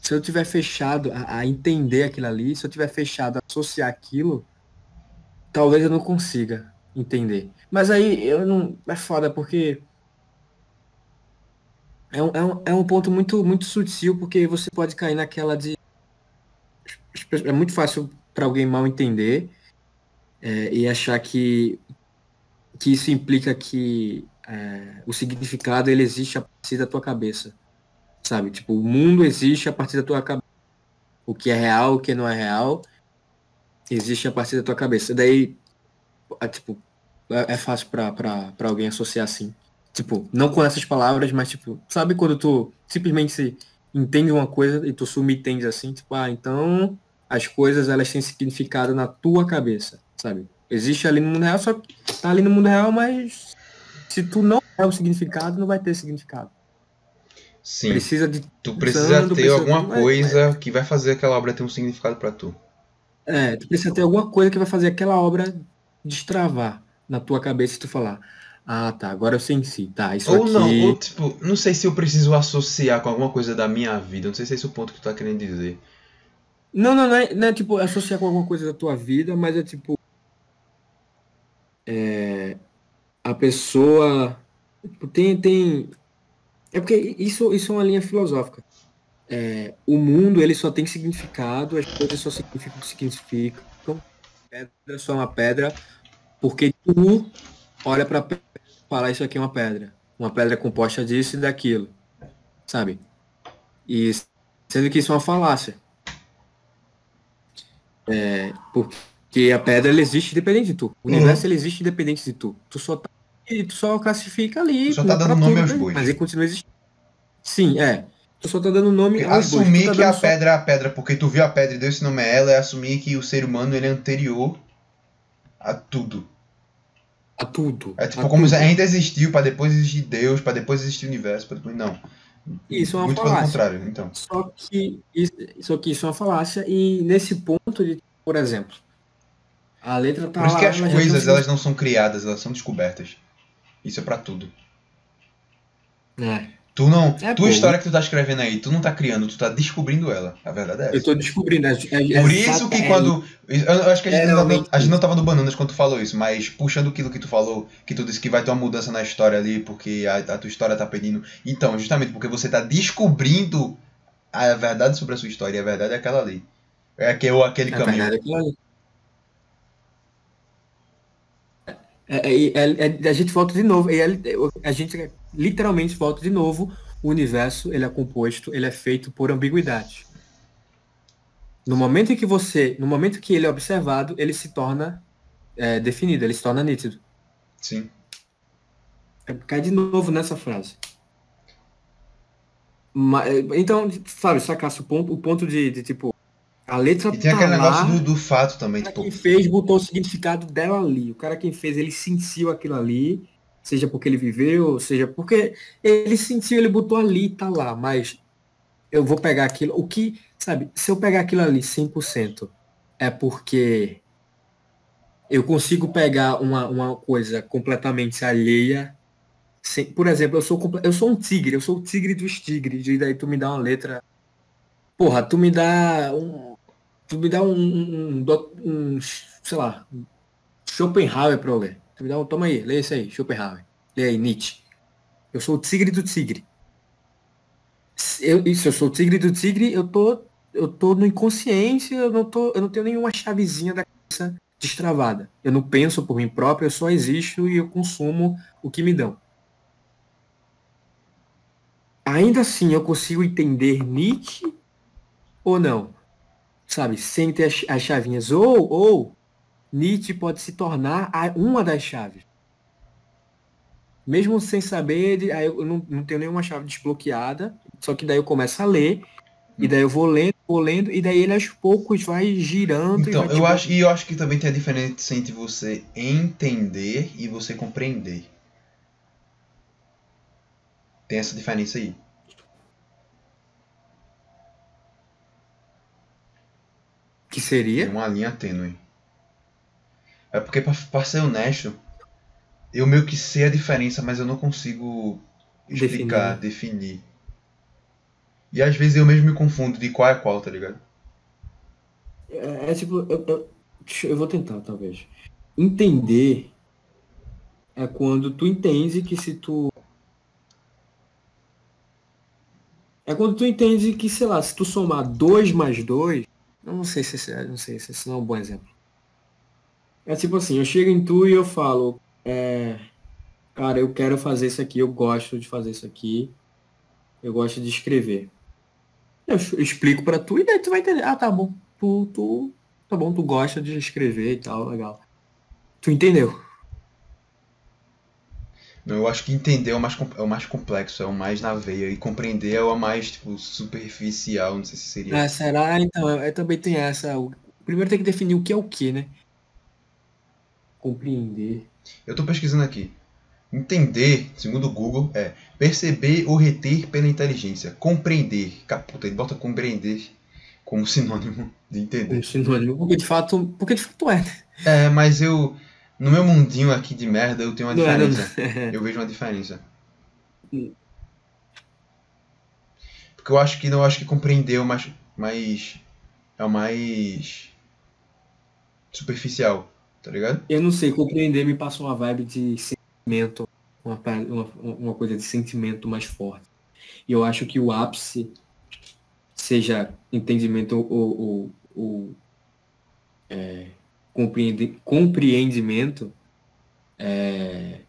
se eu tiver fechado a, a entender aquilo ali, se eu tiver fechado a associar aquilo, talvez eu não consiga entender. Mas aí eu não. É foda porque. É um, é um, é um ponto muito, muito sutil, porque você pode cair naquela de. É muito fácil para alguém mal entender é, e achar que, que isso implica que é, o significado ele existe a partir da tua cabeça. Sabe? Tipo, o mundo existe a partir da tua cabeça. O que é real, o que não é real, existe a partir da tua cabeça. Daí, é, tipo, é, é fácil pra alguém associar assim. Tipo, não com essas palavras, mas tipo, sabe quando tu simplesmente se entende uma coisa e tu subentende assim, tipo, ah, então as coisas elas têm significado na tua cabeça, sabe? Existe ali no mundo real, só que tá ali no mundo real, mas se tu não é o significado, não vai ter significado. Sim. Precisa de. Tu precisa ter precisa alguma de- coisa que vai fazer aquela obra ter um significado pra tu. É, tu precisa ter alguma coisa que vai fazer aquela obra destravar na tua cabeça e tu falar, ah tá, agora eu senti, tá, isso Ou aqui. não, ou tipo, não sei se eu preciso associar com alguma coisa da minha vida. Não sei se é esse o ponto que tu tá querendo dizer. Não, não, não é, não é tipo associar com alguma coisa da tua vida, mas é tipo. É, a pessoa. Tem, tem. É porque isso, isso é uma linha filosófica. É, o mundo ele só tem significado, as coisas só significam o que significam. Pedra só é uma pedra, porque tu olha pra pedra e fala isso aqui é uma pedra. Uma pedra composta disso e daquilo. Sabe? E sendo que isso é uma falácia. É, porque a pedra ela existe independente de tu. O Uhum. universo ele existe independente de tu. Tu só tá, tu só classifica ali. Tu só tá dando nome aos bois. Mas ele continua existindo. Sim, é. Tu só tá dando nome aos bois. Assumir Tu tá que a só- pedra é a pedra porque tu viu a pedra e deu esse nome a ela é assumir que o ser humano ele é anterior a tudo. A tudo. É tipo a como tudo. se ainda existiu pra depois existir Deus, pra depois existir o universo, pra depois. Não. Isso é uma Muito pelo falácia. contrário, então. Só que, isso, só que isso é uma falácia e nesse ponto de, por exemplo, a letra tá Por isso lá, que as coisas elas não são criadas, elas são descobertas. Isso é pra tudo. É, Tu não. É, tua pô. história que tu tá escrevendo aí, tu não tá criando, tu tá descobrindo ela. A verdade é essa. eu tô descobrindo. É, é, Por é isso que exata- quando. Eu acho que a gente, É não, realmente a gente não tava no Bananas quando tu falou isso, mas puxando aquilo que tu falou, que tu disse que vai ter uma mudança na história ali, porque a, a tua história tá pedindo. Então, justamente porque você tá descobrindo a verdade sobre a sua história, e a verdade é aquela ali. É aquele, aquele É caminho. verdade, aquilo ali. É, é, é, é, a gente volta de novo. e é- a gente literalmente volta de novo. O universo ele é composto, ele é feito por ambiguidade. No momento em que você, no momento que ele é observado, ele se torna definido, ele se torna nítido. Sim. Cai de novo nessa frase. Ma- é, então, sabe, sacasse o ponto, o ponto de, de, tipo, a letra E tem tá aquele lá, negócio do, do fato também, o cara tipo. quem fez botou o significado dela ali. O cara quem fez, ele sentiu aquilo ali, seja porque ele viveu, seja porque ele sentiu, ele botou ali, tá lá, mas eu vou pegar aquilo, o que, sabe, se eu pegar aquilo ali 100%, é porque eu consigo pegar uma, uma coisa completamente alheia, sem, por exemplo, eu sou, eu sou um tigre, eu sou o tigre dos tigres, e daí tu me dá uma letra, porra, tu me dá um, tu me dá um, um, um um, sei lá, Schopenhauer pra eu ler. Tu me dá um, toma aí, lê esse aí, Schopenhauer. Lê aí, Nietzsche. Eu sou o tigre do tigre. Eu, isso, eu sou o tigre do tigre, eu tô, eu tô no inconsciente, eu não tô, eu não tenho nenhuma chavezinha da cabeça destravada. Eu não penso por mim próprio, eu só existo e eu consumo o que me dão. Ainda assim, eu consigo entender Nietzsche ou não? Sabe, sem ter as, as chavinhas. Ou, ou, Nietzsche pode se tornar a- uma das chaves. Mesmo sem saber, de- aí eu não, não tenho nenhuma chave desbloqueada, só que daí eu começo a ler, e daí eu vou lendo, vou lendo, e daí ele aos poucos vai girando. Então, vai, eu tipo, acho, e eu acho que também tem a diferença entre você entender e você compreender. Tem essa diferença aí. Que Tem seria? uma linha tênue. É porque, pra, pra ser honesto, eu meio que sei a diferença, mas eu não consigo explicar, definir. E às vezes eu mesmo me confundo de qual é qual, tá ligado? É, é tipo, eu, eu- eu vou tentar, talvez. Entender é quando tu entende que se tu. É quando tu entende que, sei lá, se tu somar 2 mais 2, eu não sei se esse, é- não sei se esse não é um bom exemplo. É tipo assim, eu chego em tu e eu falo, é, cara, eu quero fazer isso aqui, eu gosto de fazer isso aqui, eu gosto de escrever. Eu explico pra tu e daí tu vai entender. Ah, tá bom. Tu, tu, tá bom, tu gosta de escrever e tal, legal. Tu entendeu? Eu acho que entender é o mais, é o mais complexo, é o mais na veia. E compreender é o mais, tipo, superficial, não sei se seria. Ah, será? Então, é, é, também tem essa. O, primeiro tem que definir o que é o que, né? Compreender. Eu tô pesquisando aqui. Entender, segundo o Google, é perceber ou reter pela inteligência. Compreender. Caputa, ele bota compreender como sinônimo de entender. Um sinônimo. Porque de fato, porque de fato é. né? É, mas eu. No meu mundinho aqui de merda, eu tenho uma Não é, não- diferença. Eu vejo uma diferença. Porque eu acho que não acho que compreender o mais. mais é o mais. superficial, tá ligado? Eu não sei, compreender me passa uma vibe de sentimento, uma, uma, uma coisa de sentimento mais forte. E eu acho que o ápice, seja entendimento ou, ou, ou é, compreendimento, é,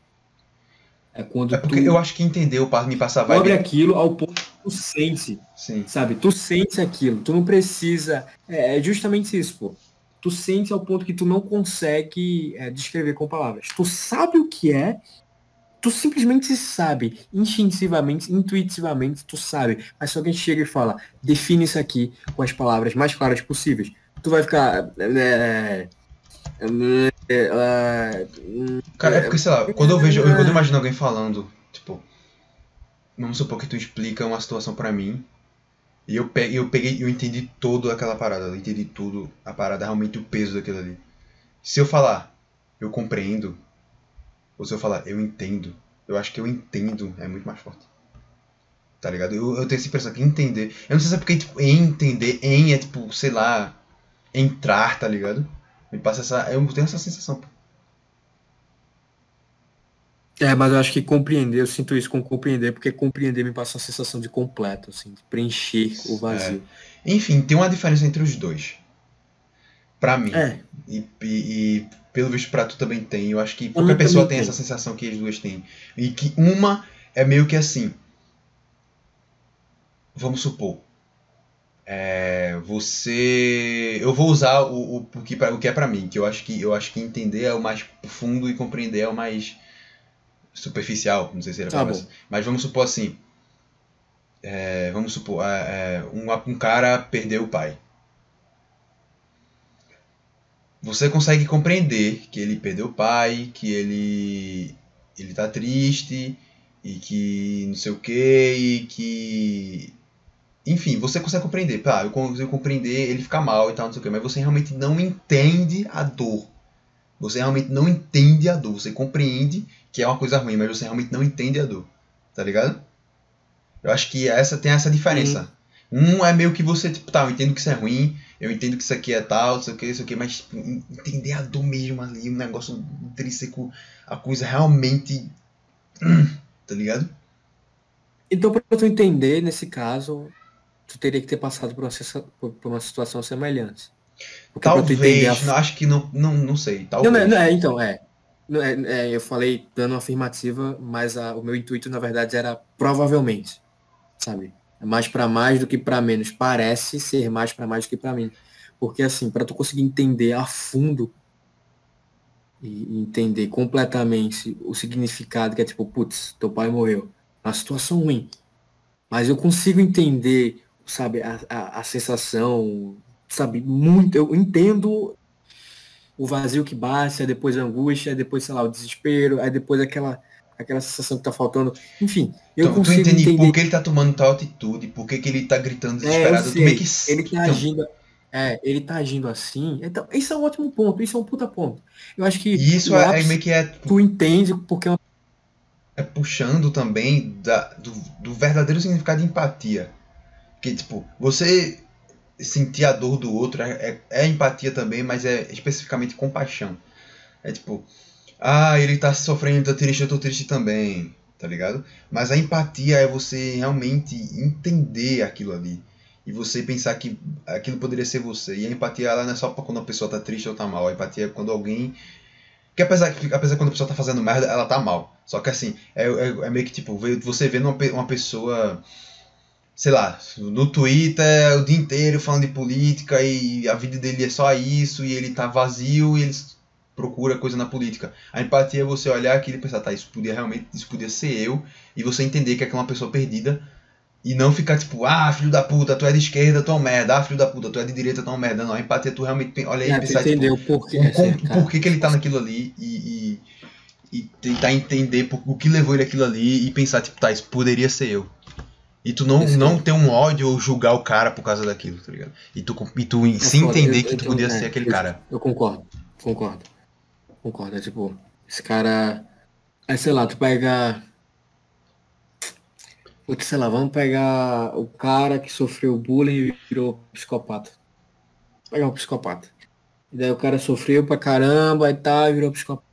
é quando É porque eu acho que entender o pa- me passa a cobre vibe. aquilo ao ponto que tu sente Sim. sabe? Tu sente aquilo, tu não precisa. É é justamente isso, pô. Tu sente ao ponto que tu não consegue é, descrever com palavras. Tu sabe o que é, tu simplesmente sabe, instintivamente, intuitivamente, tu sabe. Mas se alguém chega e fala, define isso aqui com as palavras mais claras possíveis, tu vai ficar. é, É, Cara, é porque, sei lá, quando eu vejo, quando eu imagino alguém falando, tipo, vamos supor que tu explica uma situação pra mim, e eu peguei, eu peguei, eu entendi toda aquela parada, eu entendi tudo, a parada, realmente o peso daquilo ali. Se eu falar, eu compreendo, ou se eu falar, eu entendo, eu acho que eu entendo é muito mais forte. Tá ligado? Eu, eu tenho essa impressão que entender. Eu não sei se é porque, tipo, entender, em é tipo, sei lá, entrar, tá ligado? Me passa essa. Eu tenho essa sensação. É, mas eu acho que compreender, eu sinto isso com compreender, porque compreender me passa uma sensação de completo, assim, de preencher o vazio. Enfim, tem uma diferença entre os dois. Pra mim. É, E, e- e, pelo visto pra tu também tem. Eu acho que qualquer pessoa tem tem. essa sensação que as duas têm. E que uma é meio que assim. Vamos supor. É, você. Eu vou usar o, o, o que, pra- o que é pra mim, que eu acho que eu acho que entender é o mais profundo e compreender é o mais superficial. Não sei se era Tá bom. assim. Mas vamos supor assim. é, vamos supor, é, é, um, um cara perdeu o pai. Você consegue compreender que ele perdeu o pai, que ele ele tá triste e que não sei o que e que enfim, você consegue compreender, tá, eu consigo compreender ele ficar mal e tal, não sei o que, mas você realmente não entende a dor. Você realmente não entende a dor. Você compreende que é uma coisa ruim, mas você realmente não entende a dor. Tá ligado? Eu acho que essa tem essa diferença. Um é meio que você, tipo, tá, eu entendo que isso é ruim, eu entendo que isso aqui é tal, não sei o que, isso aqui, mas tipo, en- entender a dor mesmo ali, um negócio intrínseco, a coisa realmente. Tá ligado? Então, para tu entender, nesse caso, tu teria que ter passado por uma, por- uma situação semelhante. Porque Talvez, a não, acho que não, não, não sei, talvez. não, não é, então, é. É- é, eu falei dando uma afirmativa, mas a- o meu intuito, na verdade, era provavelmente, sabe? É mais para mais do que para menos. Parece ser mais para mais do que para menos. Porque, assim, para tu conseguir entender a fundo e entender completamente o significado, que é tipo, putz, teu pai morreu. Uma situação ruim. Mas eu consigo entender, sabe, a, a, a sensação, sabe, muito. Eu entendo o vazio que bate, aí depois a angústia, aí depois, sei lá, o desespero, aí depois aquela, aquela sensação que tá faltando. Enfim, eu Então, tu consigo entende entender. por que ele tá tomando tal atitude, por que, que ele tá gritando É, desesperado. tu meio que. Ele tá então, agindo. É, ele tá agindo assim. Então, isso é um ótimo ponto, isso é um puta ponto. Eu acho que isso é, é ápice, meio que é, tu entende porque é é puxando também da, do, do verdadeiro significado de empatia. Que, tipo, você sentir a dor do outro é, é, é empatia também, mas é especificamente compaixão. É tipo, ah, ele tá sofrendo, tá triste, eu tô triste também, tá ligado? Mas a empatia é você realmente entender aquilo ali. E você pensar que aquilo poderia ser você. E a empatia ela não é só quando a pessoa tá triste ou tá mal. A empatia é quando alguém. Que apesar apesar quando a pessoa tá fazendo merda, ela tá mal. Só que assim, é, é, é meio que tipo, você vendo uma, uma pessoa, sei lá, no Twitter o dia inteiro falando de política e a vida dele é só isso e ele tá vazio e ele procura coisa na política. A empatia é você olhar aquilo e pensar, tá, isso podia realmente, isso podia ser eu, e você entender que aquela é uma pessoa perdida e não ficar tipo, ah, filho da puta, tu é de esquerda, tu é um merda, ah, filho da puta, tu é de direita, tu é um merda. Não, a empatia tu realmente olha aí e É, tu pensar, tipo, entendeu por quê. o é, com- cara. por que, que ele tá naquilo ali e, e, e tentar entender por- o que levou ele aquilo ali e pensar, tipo, tá, isso poderia ser eu. E tu não, não aí. ter um ódio ou julgar o cara por causa daquilo, tá ligado? E tu, e tu É se foda, entender eu- que eu tu tenho- podia é, ser aquele eu- cara. Eu concordo, concordo. Concordo, é tipo, esse cara. Aí sei lá, tu pega. Putz, sei lá, vamos pegar o cara que sofreu bullying e virou psicopata. Vou pegar um psicopata. E daí o cara sofreu pra caramba e tal, e virou psicopata.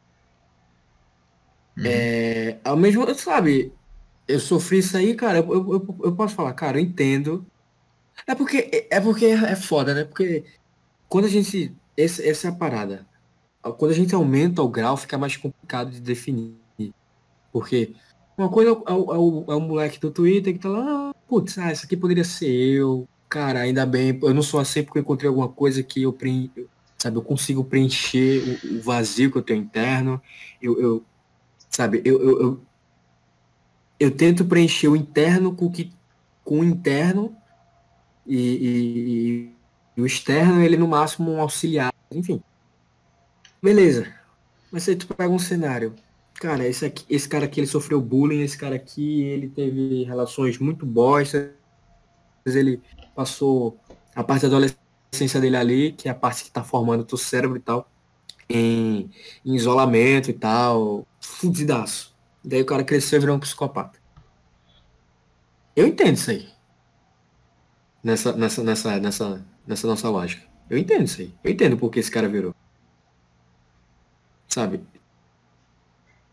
Uhum. É, ao mesmo, sabe, eu sofri isso aí, cara, eu, eu, eu posso falar, cara, eu entendo. É porque é porque é foda, né? Porque quando a gente. Essa, essa é a parada. Quando a gente aumenta o grau, fica mais complicado de definir. Porque uma coisa é o, é o, é o- é o moleque do Twitter que tá lá, ah, putz, ah, isso aqui poderia ser eu. Cara, ainda bem, eu não sou assim porque eu encontrei alguma coisa que eu, preen- eu- sabe, eu consigo preencher o, o vazio que eu tenho interno. Eu, eu sabe, eu, eu, eu, eu tento preencher o interno com o que com o interno e, e- e o externo ele no máximo um auxiliar, enfim. Beleza. Mas aí tu pega um cenário. Cara, esse, aqui, esse cara aqui ele sofreu bullying, esse cara aqui ele teve relações muito bostas, ele passou a parte da adolescência dele ali, que é a parte que tá formando o teu cérebro e tal, em, em isolamento e tal, fudidaço. Daí o cara cresceu e virou um psicopata. Eu entendo isso aí. Nessa, nessa, nessa, nessa, nessa nossa lógica. Eu entendo isso aí. Eu entendo porque esse cara virou. Sabe?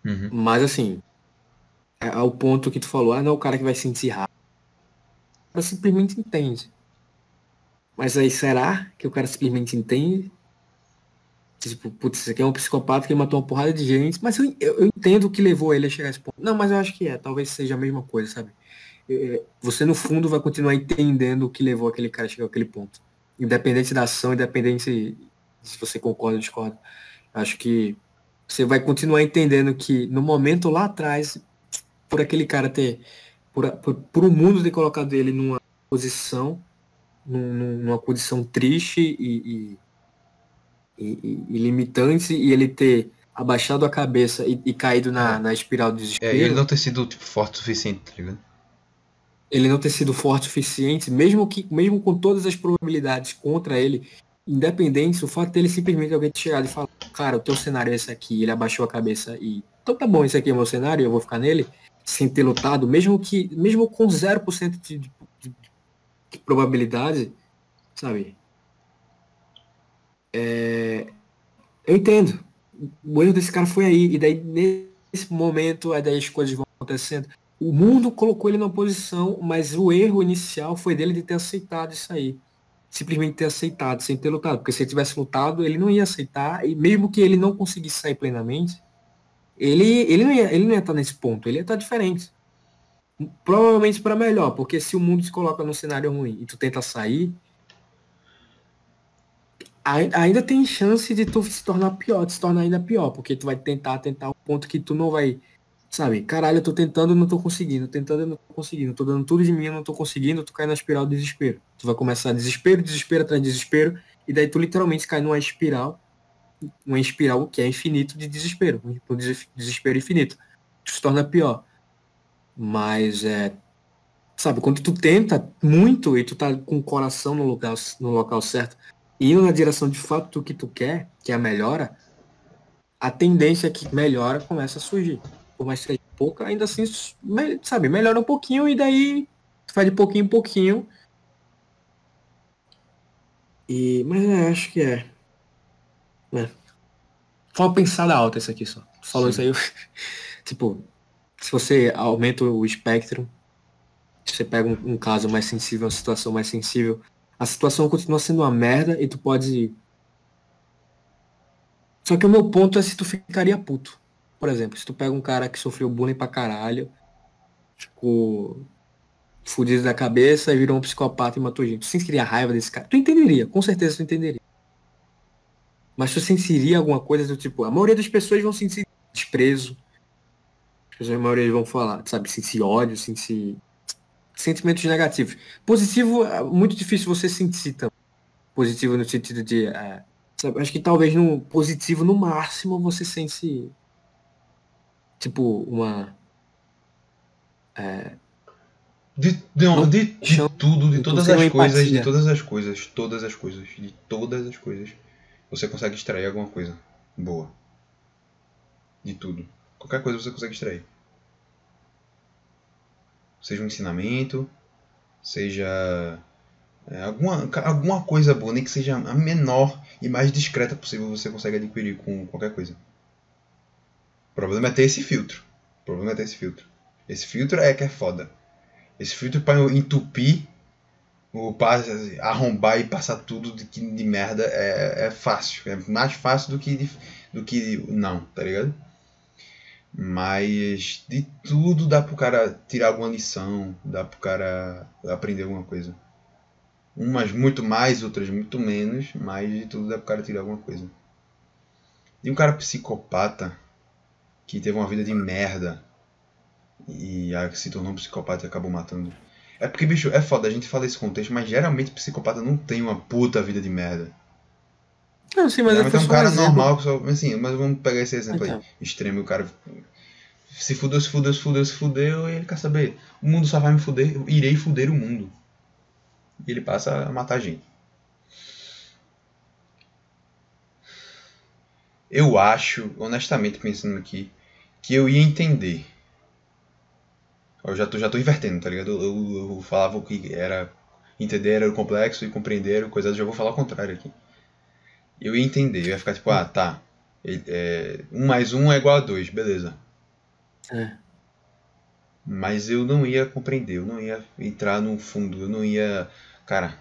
Uhum. Mas assim, é ao ponto que tu falou, ah, não é o cara que vai sentir raiva. O cara simplesmente entende. Mas aí será que o cara simplesmente entende? Tipo, putz, esse aqui é um psicopata que matou uma porrada de gente, mas eu, eu, eu entendo o que levou ele a chegar a esse ponto. Não, mas eu acho que é, talvez seja a mesma coisa, sabe? Você no fundo vai continuar entendendo o que levou aquele cara a chegar àquele ponto. Independente da ação, independente se você concorda ou discorda. Acho que você vai continuar entendendo que no momento lá atrás, por aquele cara ter, por, por, por o mundo ter colocado ele numa posição, num- numa condição triste e, e, e- e limitante, e ele ter abaixado a cabeça e, e caído na, na espiral do desespero, É, e ele não ter sido tipo, forte o suficiente, tá ligado? ele não ter sido forte o suficiente, mesmo que mesmo com todas as probabilidades contra ele, independente, o fato dele simplesmente alguém ter chegado e falar, cara, o teu cenário é esse aqui, ele abaixou a cabeça e então tá bom, esse aqui é o meu cenário, eu vou ficar nele, sem ter lutado, mesmo que mesmo com 0% de, de, de, de probabilidade, sabe? É, eu entendo. O erro desse cara foi aí, e daí nesse momento, aí daí as coisas vão acontecendo. O mundo colocou ele numa posição, mas o erro inicial foi dele de ter aceitado isso aí. Simplesmente ter aceitado, sem ter lutado. Porque se ele tivesse lutado, ele não ia aceitar, e mesmo que ele não conseguisse sair plenamente, ele, ele, não, ia, ele não ia estar nesse ponto, ele ia estar diferente. Provavelmente para melhor, porque se o mundo se coloca num cenário ruim e tu tenta sair, ai- ainda tem chance de tu se tornar pior, de se tornar ainda pior, porque tu vai tentar, tentar um ponto que tu não vai, sabe, caralho, eu tô tentando e não tô conseguindo, tentando e não tô conseguindo, tô dando tudo de mim, eu não tô conseguindo, tu cai na espiral do desespero. Tu vai começar desespero, desespero atrás de desespero, e daí tu literalmente cai numa espiral, uma espiral que é infinito de desespero, um des- desespero infinito. Tu se torna pior. Mas é, sabe, quando tu tenta muito e tu tá com o coração no local, no local certo, e indo na direção de fato do que tu quer, que é a melhora, a tendência é que melhora começa a surgir. Por mais que seja pouca, ainda assim, sabe, melhora um pouquinho e daí tu faz de pouquinho em pouquinho. E, mas é, acho que é. é. Foi uma pensada alta isso aqui só. Tu falou Sim. isso aí, eu- tipo, se você aumenta o espectro, se você pega um, um caso mais sensível, uma situação mais sensível, a situação continua sendo uma merda e tu pode. Só que o meu ponto é se tu ficaria puto. Por exemplo, se tu pega um cara que sofreu bullying pra caralho, ficou fudido da cabeça e virou um psicopata e matou gente. Tu sentiria raiva desse cara? Tu entenderia, com certeza tu entenderia. Mas tu sentiria alguma coisa do tipo, a maioria das pessoas vão sentir desprezo. As pessoas, a maioria vão falar, sabe, sentir ódio, sentir sentimentos negativos. Positivo, é muito difícil você sentir também. Positivo no sentido de. é, sabe, acho que talvez no positivo, no máximo, você sente. Tipo, uma. De, de, Não de, de tudo, de todas as coisas, de empatia. todas as coisas, todas as coisas, de todas as coisas, você consegue extrair alguma coisa boa. De tudo. Qualquer coisa você consegue extrair. Seja um ensinamento, seja é, alguma, alguma coisa boa, nem que seja a menor e mais discreta possível, você consegue adquirir com qualquer coisa. O problema é ter esse filtro. O problema é ter esse filtro. Esse filtro é que é foda. Esse filtro para entupir, ou para arrombar e passar tudo de, de merda é, é fácil. É mais fácil do que, do que não, tá ligado? Mas de tudo dá pro cara tirar alguma lição, dá pro cara aprender alguma coisa. Umas muito mais, outras muito menos, mas de tudo dá pro cara tirar alguma coisa. E um cara psicopata que teve uma vida de merda e se tornou um psicopata e acabou matando. É porque, bicho, é foda, a gente fala esse contexto, mas geralmente psicopata não tem uma puta vida de merda. Não, sim, mas Geralmente eu é um cara exemplo. normal, que só, assim, mas vamos pegar esse exemplo Então. aí, extremo, o cara se fudeu, se fudeu, se fudeu, se fudeu, e ele quer saber, o mundo só vai me fuder, eu irei fuder o mundo. E ele passa a matar gente. Eu acho, honestamente pensando aqui, que eu ia entender. Eu já tô, já tô invertendo, tá ligado? Eu, eu, eu falava o que era entender era o complexo e compreender era coisa, eu já vou falar o contrário aqui. Eu ia entender, eu ia ficar tipo, ah, tá. Ele- É, um mais um é igual a dois, beleza. É. Mas eu não ia compreender, eu não ia entrar no fundo, eu não ia. Cara,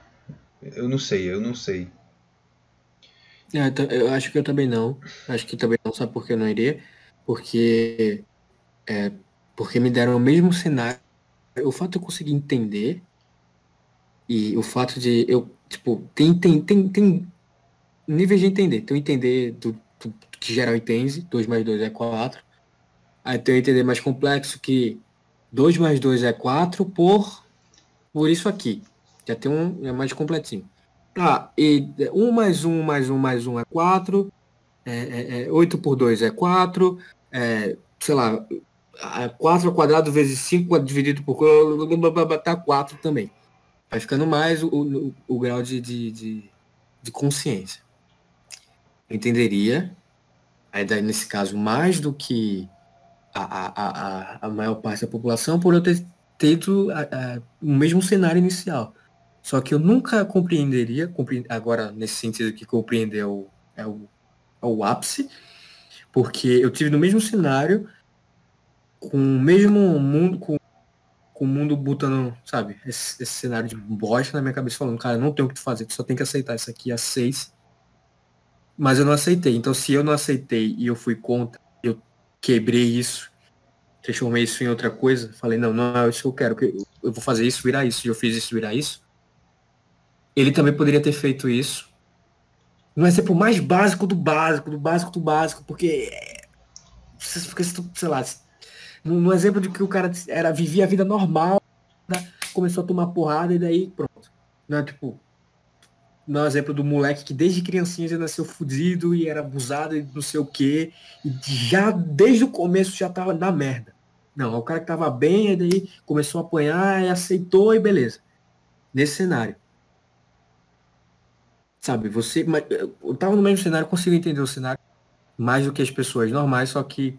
eu não sei, eu não sei. É, eu acho que eu também não. Acho que também não, sabe por que eu não iria? Porque, é, porque me deram o mesmo cenário. O fato de eu conseguir entender e o fato de eu, tipo, tem, tem, tem, tem níveis de entender. Tem o entender do, do que geral entende, 2 mais 2 é 4. Aí tem o entender mais complexo que 2 mais 2 é 4 por, por isso aqui. Já tem um, é mais completinho. Tá, e 1 mais 1 mais 1 mais 1 é 4. É, é, é, 8 por 2 é 4. É, sei lá, a- 4 ao quadrado vezes 5 dividido por tá 4 também. Vai ficando mais o, o, o grau de, de, de, de consciência. Entenderia, daí nesse caso, mais do que a, a, a, a- maior parte da população por eu ter tido a- a- o mesmo cenário inicial. Só que eu nunca compreenderia, compre- agora nesse sentido que compreender é o, é o, é o ápice, porque eu tive no mesmo cenário, com o mesmo mundo, com, com o mundo botando, sabe, esse, esse cenário de bosta na minha cabeça, falando, cara, não tem o que fazer, tu só tem que aceitar isso aqui a seis. Mas eu não aceitei. Então se eu não aceitei e eu fui contra, eu quebrei isso, transformei isso em outra coisa, falei, não, não é isso que eu quero, que eu- vou fazer isso virar isso, eu fiz isso virar isso. Ele também poderia ter feito isso. Não é ser o mais básico do básico, do básico do básico, porque. é, porque sei lá, no exemplo de que o cara era, vivia a vida normal, né, começou a tomar porrada e daí pronto. Não é tipo. Não é o exemplo do moleque que desde criancinha já nasceu fudido e era abusado e não sei o quê. E já desde o começo já tava na merda. Não, é o cara que tava bem, e daí começou a apanhar e aceitou e beleza. Nesse cenário. Sabe, você. Eu tava no mesmo cenário, consigo entender o cenário mais do que as pessoas normais, só que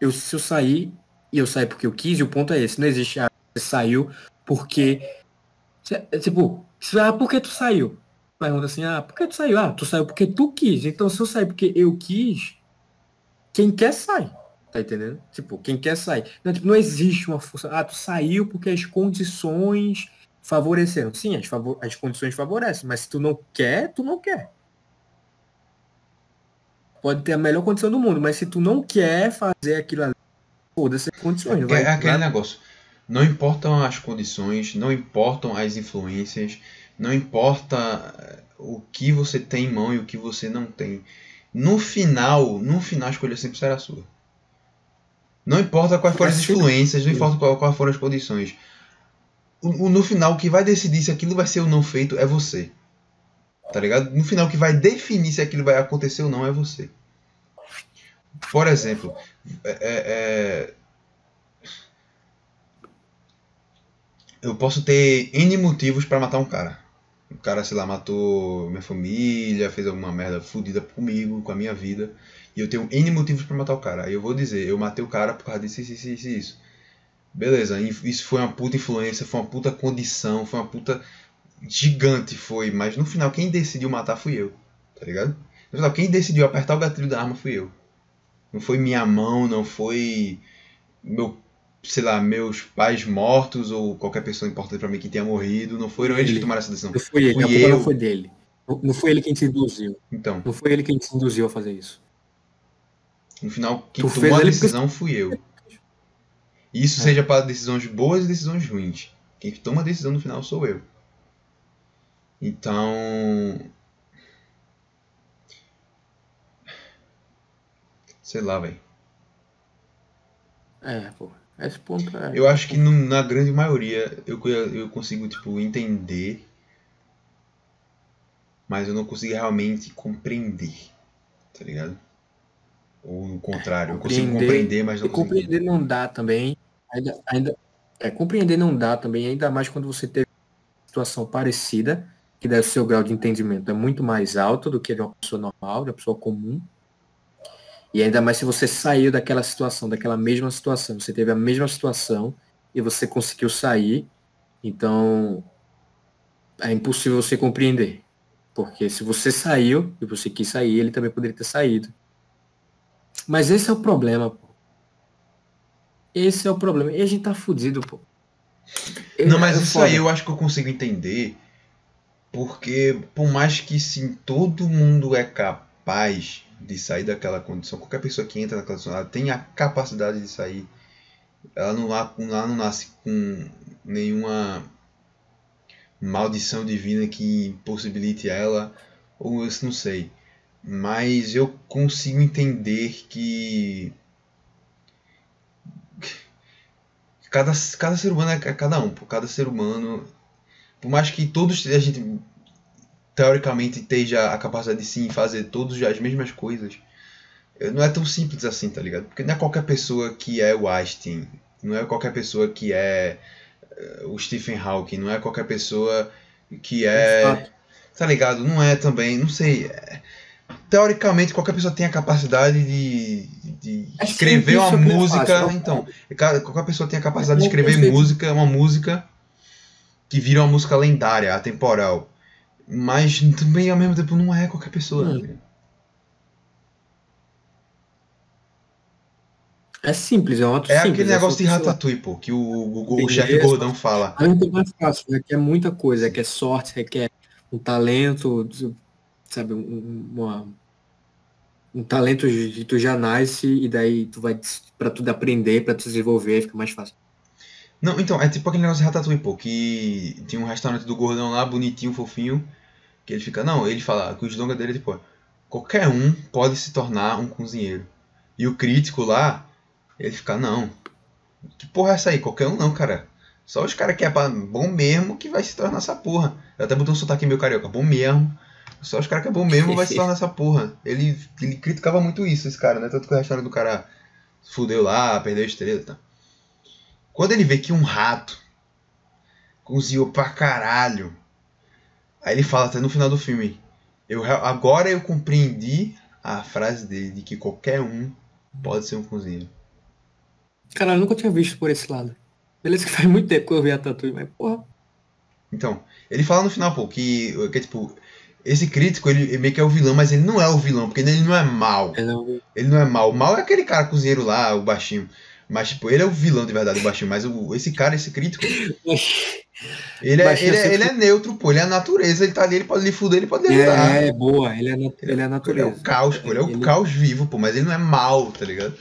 eu, se eu sair, e eu saí porque eu quis, e o ponto é esse, não existe ah, você saiu porque. É Tipo, ah, por que tu saiu? Pergunta assim, ah, por que tu saiu? Ah, tu saiu porque tu quis. Então se eu sair porque eu quis, quem quer sai. Tá entendendo? Tipo, quem quer sai. Não, tipo, não existe uma força. Ah, tu saiu porque as condições favoreceram. Sim, as, favor as condições favorecem, mas se tu não quer, tu não quer. Pode ter a melhor condição do mundo, mas se tu não quer fazer aquilo ali, foda-se as condições. É, vai- aquele vai- negócio. Não importam as condições, não importam as influências, não importa eh, o que você tem em mão e o que você não tem. No final, no final a escolha sempre será sua. Não importa quais foram as É influências, não importa quais foram as condições. O- o- no final, o que vai decidir se aquilo vai ser ou não feito é você. Tá ligado? No final, o que vai definir se aquilo vai acontecer ou não é você. Por exemplo, é- é- eu posso ter N motivos pra matar um cara. O cara, sei lá, matou minha família, fez alguma merda fodida comigo, com a minha vida. E eu tenho N motivos pra matar o cara. Aí eu vou dizer, eu matei o cara por causa disso, isso, isso, isso, isso. Beleza, isso foi uma puta influência, foi uma puta condição, foi uma puta gigante, foi. Mas no final, quem decidiu matar fui eu. Tá ligado? No final, quem decidiu apertar o gatilho da arma fui eu. Não foi minha mão, não foi meu sei lá, meus pais mortos ou qualquer pessoa importante pra mim que tenha morrido, não foram eles que Ele. tomaram essa decisão. Não foi ele, Fui eu. não foi dele. Não, não foi ele quem te induziu. Então, Não foi ele quem te induziu a fazer isso. no final, quem Tu tomou a ele decisão fui eu. Isso É. seja para decisões boas e decisões ruins. Quem toma a decisão no final sou eu. Então. Sei lá, velho. É, pô. Esse ponto é. Eu acho que no- na grande maioria eu, eu consigo, tipo, entender mas eu não consigo realmente compreender. Tá ligado? Ou o contrário, eu consigo Compreender- mas não consigo. compreender não dá também. Ainda, ainda, é, compreender não dá também, ainda mais quando você teve uma situação parecida, que daí o seu grau de entendimento é muito mais alto do que de uma pessoa normal, de uma pessoa comum. E ainda mais se você saiu daquela situação, daquela mesma situação. Você teve a mesma situação e você conseguiu sair. Então, é impossível você compreender. Porque se você saiu e você quis sair, ele também poderia ter saído. Mas esse é o problema, pô. Esse é o problema. E a gente tá fudido, pô. Não, mas É isso foda. aí eu acho que eu consigo entender. Porque por mais que sim, todo mundo é capaz de sair daquela condição, qualquer pessoa que entra naquela condição, ela tem a capacidade de sair. Ela não, ela não nasce com nenhuma maldição divina que impossibilite ela, ou eu não sei. Mas eu consigo entender que cada, cada ser humano é é cada um, cada ser humano, por mais que todos a gente teoricamente esteja a capacidade de sim fazer todos as mesmas coisas, não é tão simples assim, tá ligado? Porque não é qualquer pessoa que é o Einstein, não é qualquer pessoa que é eh, o Stephen Hawking, não é qualquer pessoa que é, Fato. tá ligado? Não é também, não sei. é- teoricamente qualquer pessoa tem a capacidade de, de É escrever uma é música, fácil. então, Cada- qualquer pessoa tem a capacidade de É escrever música, uma música que vira uma música lendária, atemporal. Mas também ao mesmo tempo não é qualquer pessoa. Hum. né? É simples, é um ato É simples. aquele é negócio de ratatouille, pô, que o, o, o chefe gordão fala. Além do mais fácil, requer muita coisa, requer sorte, requer um talento, sabe, um, uma- um talento de tu já nasce e daí tu vai para tu aprender, para tu desenvolver, fica mais fácil. Não, então, é tipo aquele negócio de ratatouille, pô, que tinha um restaurante do gordão lá, bonitinho, fofinho, que ele fica, não, ele fala, que o slogan dele é tipo, qualquer um pode se tornar um cozinheiro. E o crítico lá, ele fica, não, que porra é essa aí? Qualquer um não, cara. Só os caras que é bom mesmo que vai se tornar essa porra. Eu até botou um sotaque meio carioca, bom mesmo. Só os caras que é bom mesmo vai se tornar essa porra. Ele, ele criticava muito isso, esse cara, né? Tanto que o restaurante do cara fudeu lá, perdeu estrela e tal. Quando ele vê que um rato cozinhou pra caralho, aí ele fala até no final do filme, eu, agora eu compreendi a frase dele de que qualquer um pode ser um cozinheiro. Cara, eu nunca tinha visto por esse lado. Beleza que faz muito tempo que eu vi a Tatuí, mas porra. Então, ele fala no final, pô, que, que tipo, esse crítico, ele, ele meio que é o vilão, mas ele não é o vilão, porque ele não é mal. é não- Ele não é mal. O mal é aquele cara cozinheiro lá, o baixinho. Mas, tipo, ele é o vilão de verdade, o baixinho. Mas o, esse cara, esse crítico, ele é, ele, é, ele é neutro, pô. Ele é a natureza, ele tá ali, ele pode lhe fuder, ele pode lhe ajudar. É, é boa, ele é, nat- ele é Ele é natureza. o caos, pô. Ele é o Ele- caos vivo, pô. Mas ele não é mal, tá ligado?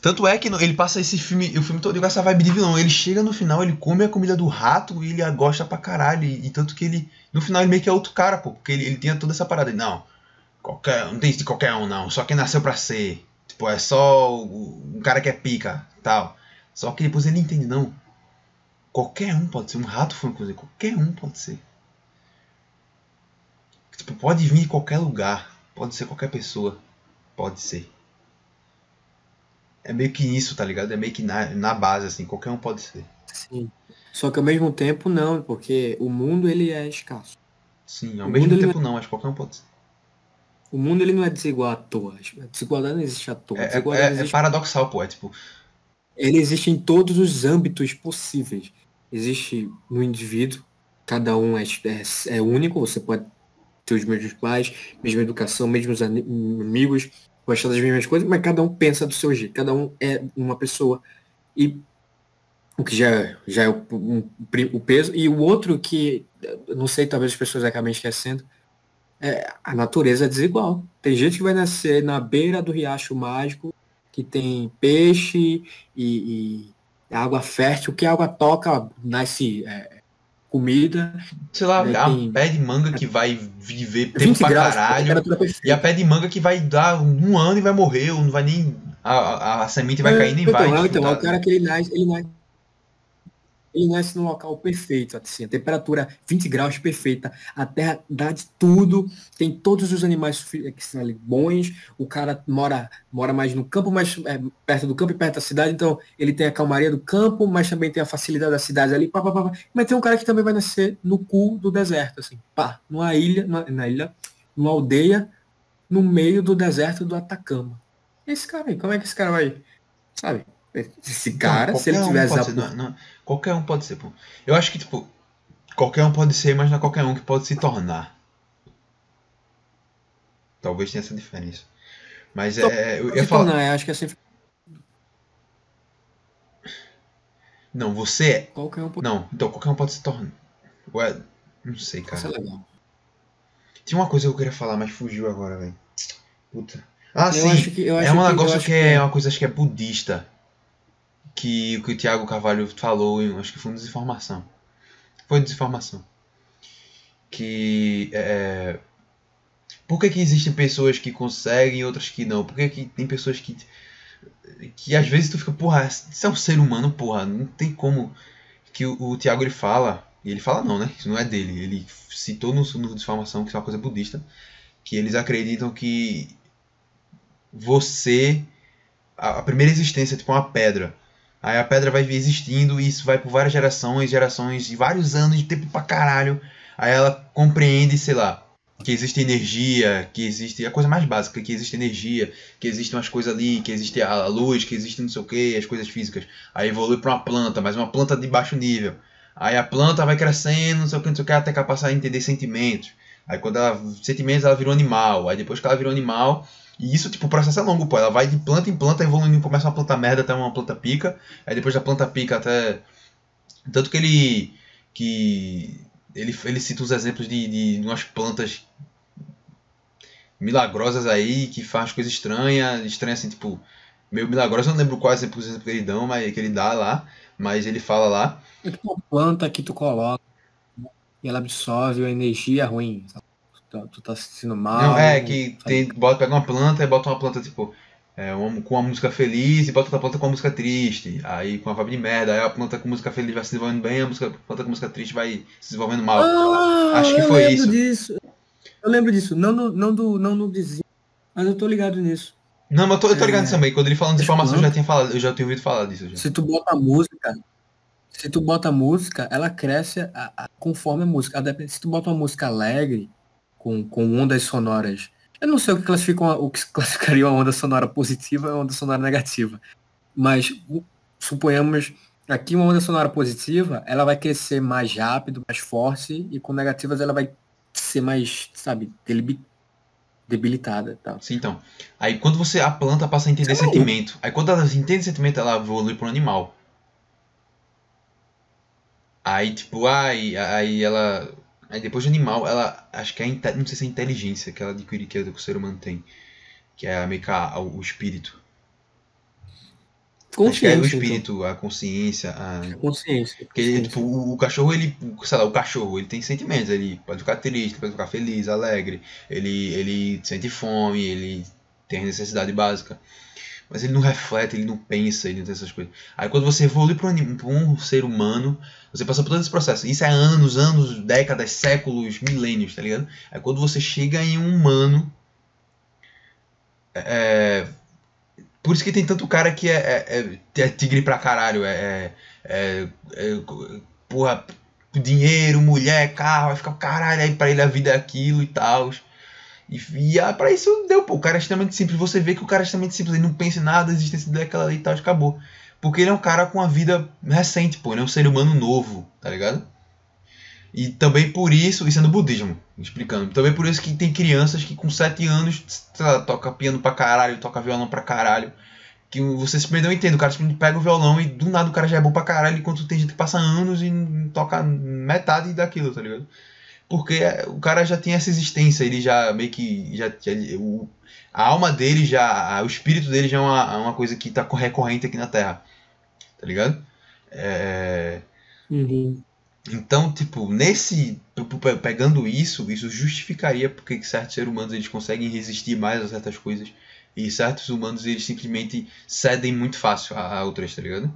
Tanto é que ele passa esse filme, o filme todo com essa vibe de vilão. Ele chega no final, ele come a comida do rato e ele a gosta pra caralho. E, e tanto que ele, no final, ele meio que é outro cara, pô. Porque ele, ele tinha toda essa parada. Não, qualquer, não tem isso de qualquer um, não. Só quem nasceu pra ser. Tipo, é só um cara que é pica, tal. Só que depois ele entende, não. Qualquer um pode ser. Um rato foi uma coisa. Qualquer um pode ser. Tipo, pode vir de qualquer lugar. Pode ser qualquer pessoa. Pode ser. É meio que isso, tá ligado? É meio que na, na base, assim. Qualquer um pode ser. Sim. Só que ao mesmo tempo não, porque o mundo ele é escasso. Sim, ao O mesmo tempo não, mas qualquer um pode ser. O mundo ele não é desigual à toa. A desigualdade não existe à toa. É, é- é- é existe paradoxal, pô. É tipo, ele existe em todos os âmbitos possíveis. Existe no indivíduo, cada um é, é, é único, você pode ter os mesmos pais, mesma educação, mesmos amigos, gostar das mesmas coisas, mas cada um pensa do seu jeito, cada um é uma pessoa. E o que já, já é o, um- o peso, e o outro que, não sei, talvez as pessoas acabem esquecendo, é a natureza é desigual. Tem gente que vai nascer na beira do riacho mágico, que tem peixe e, e água fértil, que a água toca, nasce é, comida, sei lá, É, a tem- pé de manga que vai viver tempo 20 pra graus, caralho. temperatura E a pé de manga que vai dar um ano e vai morrer, ou não vai nem. A, a, a semente vai cair nem então, vai. é, então, é o cara que ele nasce, ele nasce. Ele nasce num local perfeito, assim, a temperatura 20 graus perfeita, a terra dá de tudo, tem todos os animais que são ali bons, o cara mora, mora mais no campo, mais é, perto do campo e perto da cidade, então ele tem a calmaria do campo, mas também tem a facilidade da cidade ali, pá, pá, pá, pá. mas tem um cara que também vai nascer no cu do deserto, assim, pá, numa ilha, na ilha, numa aldeia, no meio do deserto do Atacama. Esse cara aí, como é que esse cara vai, sabe? Esse cara, Não, se ele um tivesse a ser, não- não- qualquer um pode ser, pô. Eu acho que, tipo, qualquer um pode ser, mas não é qualquer um que pode se tornar. Talvez tenha essa diferença. Mas é. Eu se falar. tornar, eu acho que é assim, Não, você é. qualquer um pode Não, então qualquer um pode se tornar. Ué, não sei, cara. legal. Tinha uma coisa que eu queria falar, mas fugiu agora, velho. Puta. Ah, Eu sim. acho que- eu é um eu negócio que, que é é. uma coisa acho que é budista. Que, que o Thiago Carvalho falou, acho que foi uma desinformação. Foi desinformação. Que é. Por que, que existem pessoas que conseguem e outras que não? Por que, que tem pessoas que. Que às vezes tu fica, porra, isso é um ser humano, porra, não tem como. Que o, o Thiago ele fala, e ele fala não, né? Isso não é dele. Ele citou no, no Desinformação, que é uma coisa budista, que eles acreditam que você. A, a primeira existência é tipo uma pedra. Aí a pedra vai existindo e isso vai por várias gerações, gerações, de vários anos, de tempo pra caralho. Aí ela compreende, sei lá, que existe energia, que existe a coisa mais básica, que existe energia, que existem umas coisas ali, que existe a luz, que existe não sei o que, as coisas físicas. Aí evolui pra uma planta, mas uma planta de baixo nível. Aí a planta vai crescendo, não sei o que, não sei o que, até que ela a entender sentimentos. Aí quando ela. Sentimentos ela virou animal. Aí depois que ela virou animal. E isso, tipo, o processo é longo, pô. Ela vai de planta em planta, evoluindo, começa uma planta merda até uma planta pica. Aí depois da planta pica até. Tanto que ele. Que. Ele, ele cita os exemplos de, de, de umas plantas milagrosas aí, que faz coisas estranhas, estranhas assim, tipo, meio milagrosas, eu não lembro quais exemplos exemplos que ele dão, mas que ele dá lá, mas ele fala lá. É tipo uma planta que tu coloca e ela absorve a energia ruim. sabe? Tu tá- Tu tá se sentindo mal. não, é que sabe? tem, bota, pega uma planta e bota uma planta, tipo, é, uma- com uma música feliz e bota outra planta com uma música triste. Aí com uma vibe de merda, aí a planta com música feliz vai se desenvolvendo bem, a música, a planta com música triste vai se desenvolvendo mal. Ah, Acho que foi isso. Disso. Eu lembro disso. Não no, não do, não no desenho. Mas eu tô ligado nisso. Não, mas eu tô, eu tô ligado É. nisso também. Quando ele falando de informação, eu já tinha falado, eu já tinha ouvido falar disso. Já. Se tu bota a música, se tu bota a música, ela cresce a- a- conforme a música. A Se tu bota uma música alegre, com, com ondas sonoras. Eu não sei o que classifica uma- o que classificaria uma onda sonora positiva e uma onda sonora negativa. Mas suponhamos aqui uma onda sonora positiva, ela vai crescer mais rápido, mais forte, e com negativas ela vai ser mais, sabe, debilitada tal. Sim, então. Aí quando você, a planta passa a entender é sentimento. Aí quando ela entende sentimento, ela evolui para um animal. Aí, tipo, aí, aí ela. Aí depois do animal, ela. Acho que é. Não sei se é inteligência que ela adquire, que o ser humano tem. Que é meio que a- o espírito. Acho que é o Consciência, espírito, a consciência, a. então. Consciência. Porque, consciência. tipo, o, o cachorro, ele, sei lá, o cachorro, ele tem sentimentos, ele pode ficar triste, pode ficar feliz, alegre, ele, ele sente fome, ele tem necessidade básica. Mas ele não reflete, ele não pensa, ele não tem essas coisas. Aí quando você evolui para um, um ser humano, você passa por todo esse processo. Isso é anos, anos, décadas, séculos, milênios, tá ligado? Aí quando você chega em um humano. É, por isso que tem tanto cara que é, é, é- é tigre pra caralho. É, é, é, é, porra, dinheiro, mulher, carro, vai ficar caralho, aí pra ele a vida é aquilo e tal. E, e ah, pra isso deu, pô. O cara é extremamente simples. Você vê que o cara é extremamente simples, ele não pensa em nada, a existência daquela ali e tal, acabou. Porque ele é um cara com a vida recente, pô. Ele é um ser humano novo, tá ligado? E também por isso, isso é no budismo, explicando. Também por isso que tem crianças que com 7 anos, toca piano pra caralho, toca violão pra caralho. Que você simplesmente não entende. O cara simplesmente pega o violão e do nada o cara já é bom pra caralho, enquanto tem gente que passa anos e toca metade daquilo, tá ligado? Porque é, o cara já tem essa existência, ele já meio que. Já, já- o, a alma dele já. O espírito dele já é uma, uma coisa que tá recorrente aqui na Terra. Tá ligado? É. Uhum. Então, tipo, nesse. pe- pe- Pegando isso, isso justificaria porque certos seres humanos eles conseguem resistir mais a certas coisas. E certos humanos eles simplesmente cedem muito fácil a, a outras, tá ligado?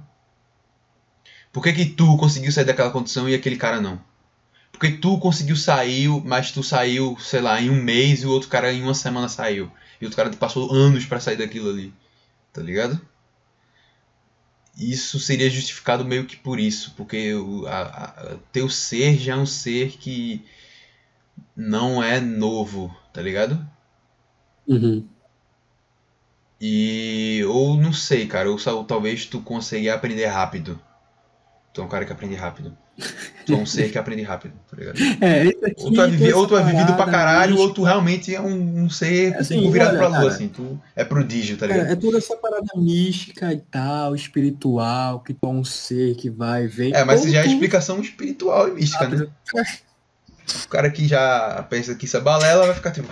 Por que, que tu conseguiu sair daquela condição e aquele cara não? Porque tu conseguiu sair, mas tu saiu, sei lá, em um mês e o outro cara em uma semana saiu. E o outro cara passou anos pra sair daquilo ali. Tá ligado? Isso seria justificado meio que por isso. Porque o a, a, teu ser já é um ser que não é novo, tá ligado? Uhum. E. Ou não sei, cara. Ou, só- talvez tu consiga aprender rápido. Tu é um cara que aprende rápido. Tu é um ser que aprende rápido, tá ligado? É, Ou tu é, vivi- tem ou tu é vivido pra caralho, ou mística. tu realmente é um, um ser Assim, tipo, virado olha, pra lua, cara. assim. Tu é prodígio, tá ligado? Cara, é toda essa parada mística e tal, espiritual, que tu é um ser que vai e vem. É, mas Ou isso já é explicação espiritual e mística, né? O cara que já pensa que isso é balela vai ficar tipo.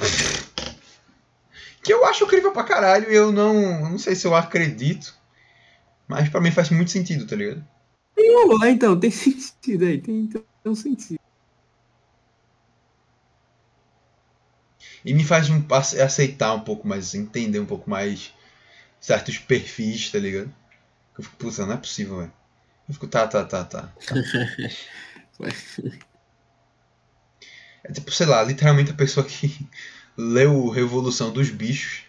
Que eu acho incrível pra caralho e eu não. eu Não sei se eu acredito. Mas pra mim faz muito sentido, tá ligado? Pô, então, tem sentido aí, tem, tem um sentido. E me faz um, ace- aceitar um pouco mais, entender um pouco mais certos perfis, tá ligado? Eu fico, puta, não é possível, velho. Eu fico, tá, tá, tá, tá. É tipo, sei lá, literalmente a pessoa que leu Revolução dos Bichos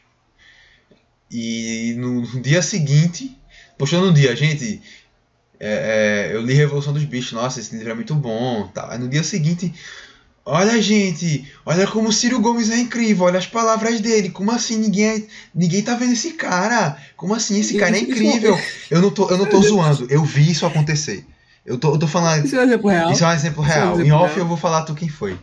e no, no dia seguinte, postou no dia, gente, é, é, eu li Revolução dos Bichos, nossa, esse livro é muito bom. Tá. Aí no dia seguinte, olha gente, olha como o Ciro Gomes é incrível, olha as palavras dele, como assim ninguém, é- ninguém tá vendo esse cara? Como assim, esse cara é incrível? Eu não tô, eu não tô zoando, eu vi isso acontecer. Eu tô, eu tô falando, Isso é um exemplo real? isso é um exemplo Isso é um real. Em exemplo off real. eu vou falar tu quem foi.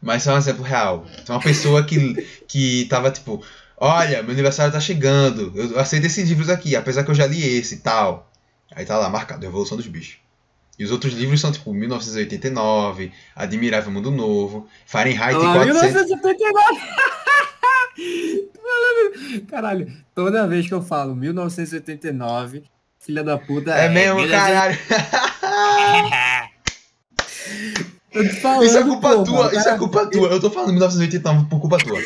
Mas isso é um exemplo real. Então uma pessoa que, que tava tipo, olha, meu aniversário tá chegando, eu aceito esses livros aqui, apesar que eu já li esse e tal. Aí tá lá, marcado, Revolução dos Bichos. E os outros livros são tipo 1989, Admirável Mundo Novo, Fahrenheit Olha lá, 400. 1979. Tô falando- Caralho, toda vez que eu falo 1989, filha da puta. É mesmo, caralho. Falando, Isso é culpa porra, tua, isso é culpa tua. Eu tô falando 1989 por culpa tua.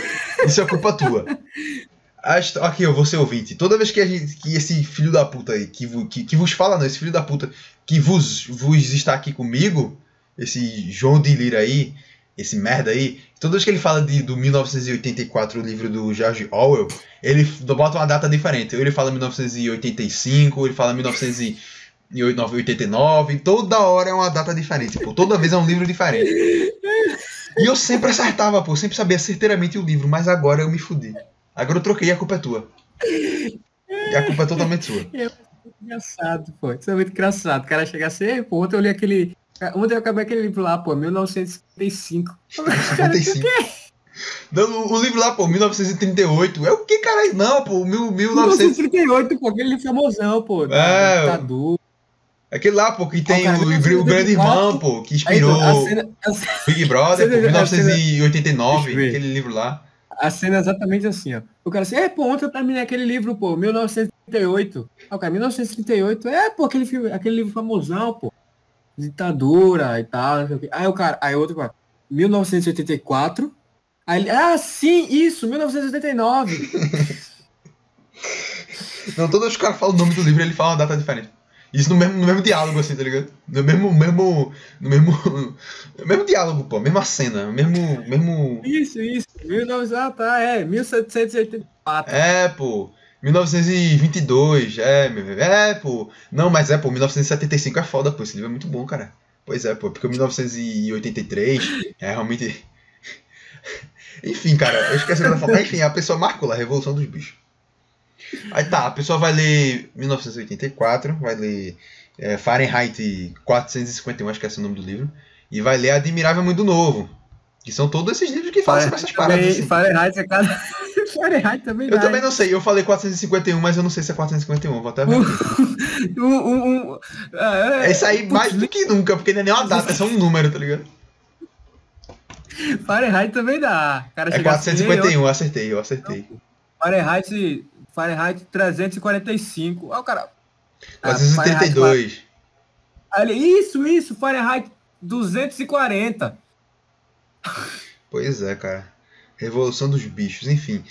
Isso é culpa tua. Histó- Aqui, eu vou ser ouvinte. Toda vez que, a gente, que esse filho da puta aí, que, que, que vos fala, não, esse filho da puta que vos, vos está aqui comigo, esse João de Lira aí, esse merda aí, toda vez que ele fala de, do 1984, o livro do George Orwell, ele bota uma data diferente. Ele fala 1985, ou ele fala 1989, toda hora é uma data diferente. Pô, toda vez é um livro diferente. E eu sempre acertava, pô, sempre sabia certeiramente o livro, mas agora eu me fudi. Agora eu troquei a culpa é tua. E a culpa é totalmente sua. Engraçado, pô. Isso é muito engraçado. O cara chega assim, "Ei, pô, ontem eu li aquele. Ontem eu acabei aquele livro lá, pô, 1955. Cara, 55. Não, o livro lá, pô, 1938. É o que, caralho? Não, pô, mil, 1900. 1938, pô, aquele livro famosão, pô. É, da ditadura. Aquele lá, pô, que tem cara, o, o, 1984, Grande Irmão, pô, que Aí, inspirou a cena, a, Big Brother, pô, cena- cena- 1989, Deixa eu ver. aquele livro lá. A cena é exatamente assim, ó. O cara assim, é, pô, ontem eu terminei aquele livro, pô, 1938. Aí o cara, 1938, é, pô, aquele, filme, aquele livro famosão, pô. Ditadura e tal. Aí o cara, aí outro cara, 1984. Aí ele, ah, sim, isso, 1989. Não, todos os caras falam o nome do livro ele fala uma data diferente. Isso no mesmo, no mesmo diálogo, assim, tá ligado? No mesmo. mesmo no mesmo. No mesmo diálogo, pô, mesma cena, mesmo. mesmo isso, isso, 1900, ah, tá, é, 1784. é, pô. 1922, é, meu, é, pô. Não, mas é, pô, 1975 é foda, pô. Esse livro é muito bom, cara. Pois é, pô, porque o 1983 é realmente. Enfim, cara, eu esqueci o que eu ia falar. Enfim, a pessoa marcou lá, Revolução dos Bichos. Aí tá, a pessoa vai ler 1984, vai ler é, Fahrenheit 451, acho que é esse o nome do livro, e vai ler Admirável Mundo Novo. Que são todos esses livros que falam sobre essas paradas. assim. Fahrenheit é cada... Fahrenheit também Eu dá, também não sei, eu falei 451, mas eu não sei se é 451, vou até ver. Um, um, um, é, É isso aí mais do que nunca, porque não é nem uma data, é só um número, tá ligado? Fahrenheit também dá. Cara É chega assim, 451, eu acertei, eu acertei. Fahrenheit, Fahrenheit 345. Olha o cara. Ah, 472. Aí ele, isso, isso, Fahrenheit 240. Pois é, cara. Revolução dos Bichos, enfim.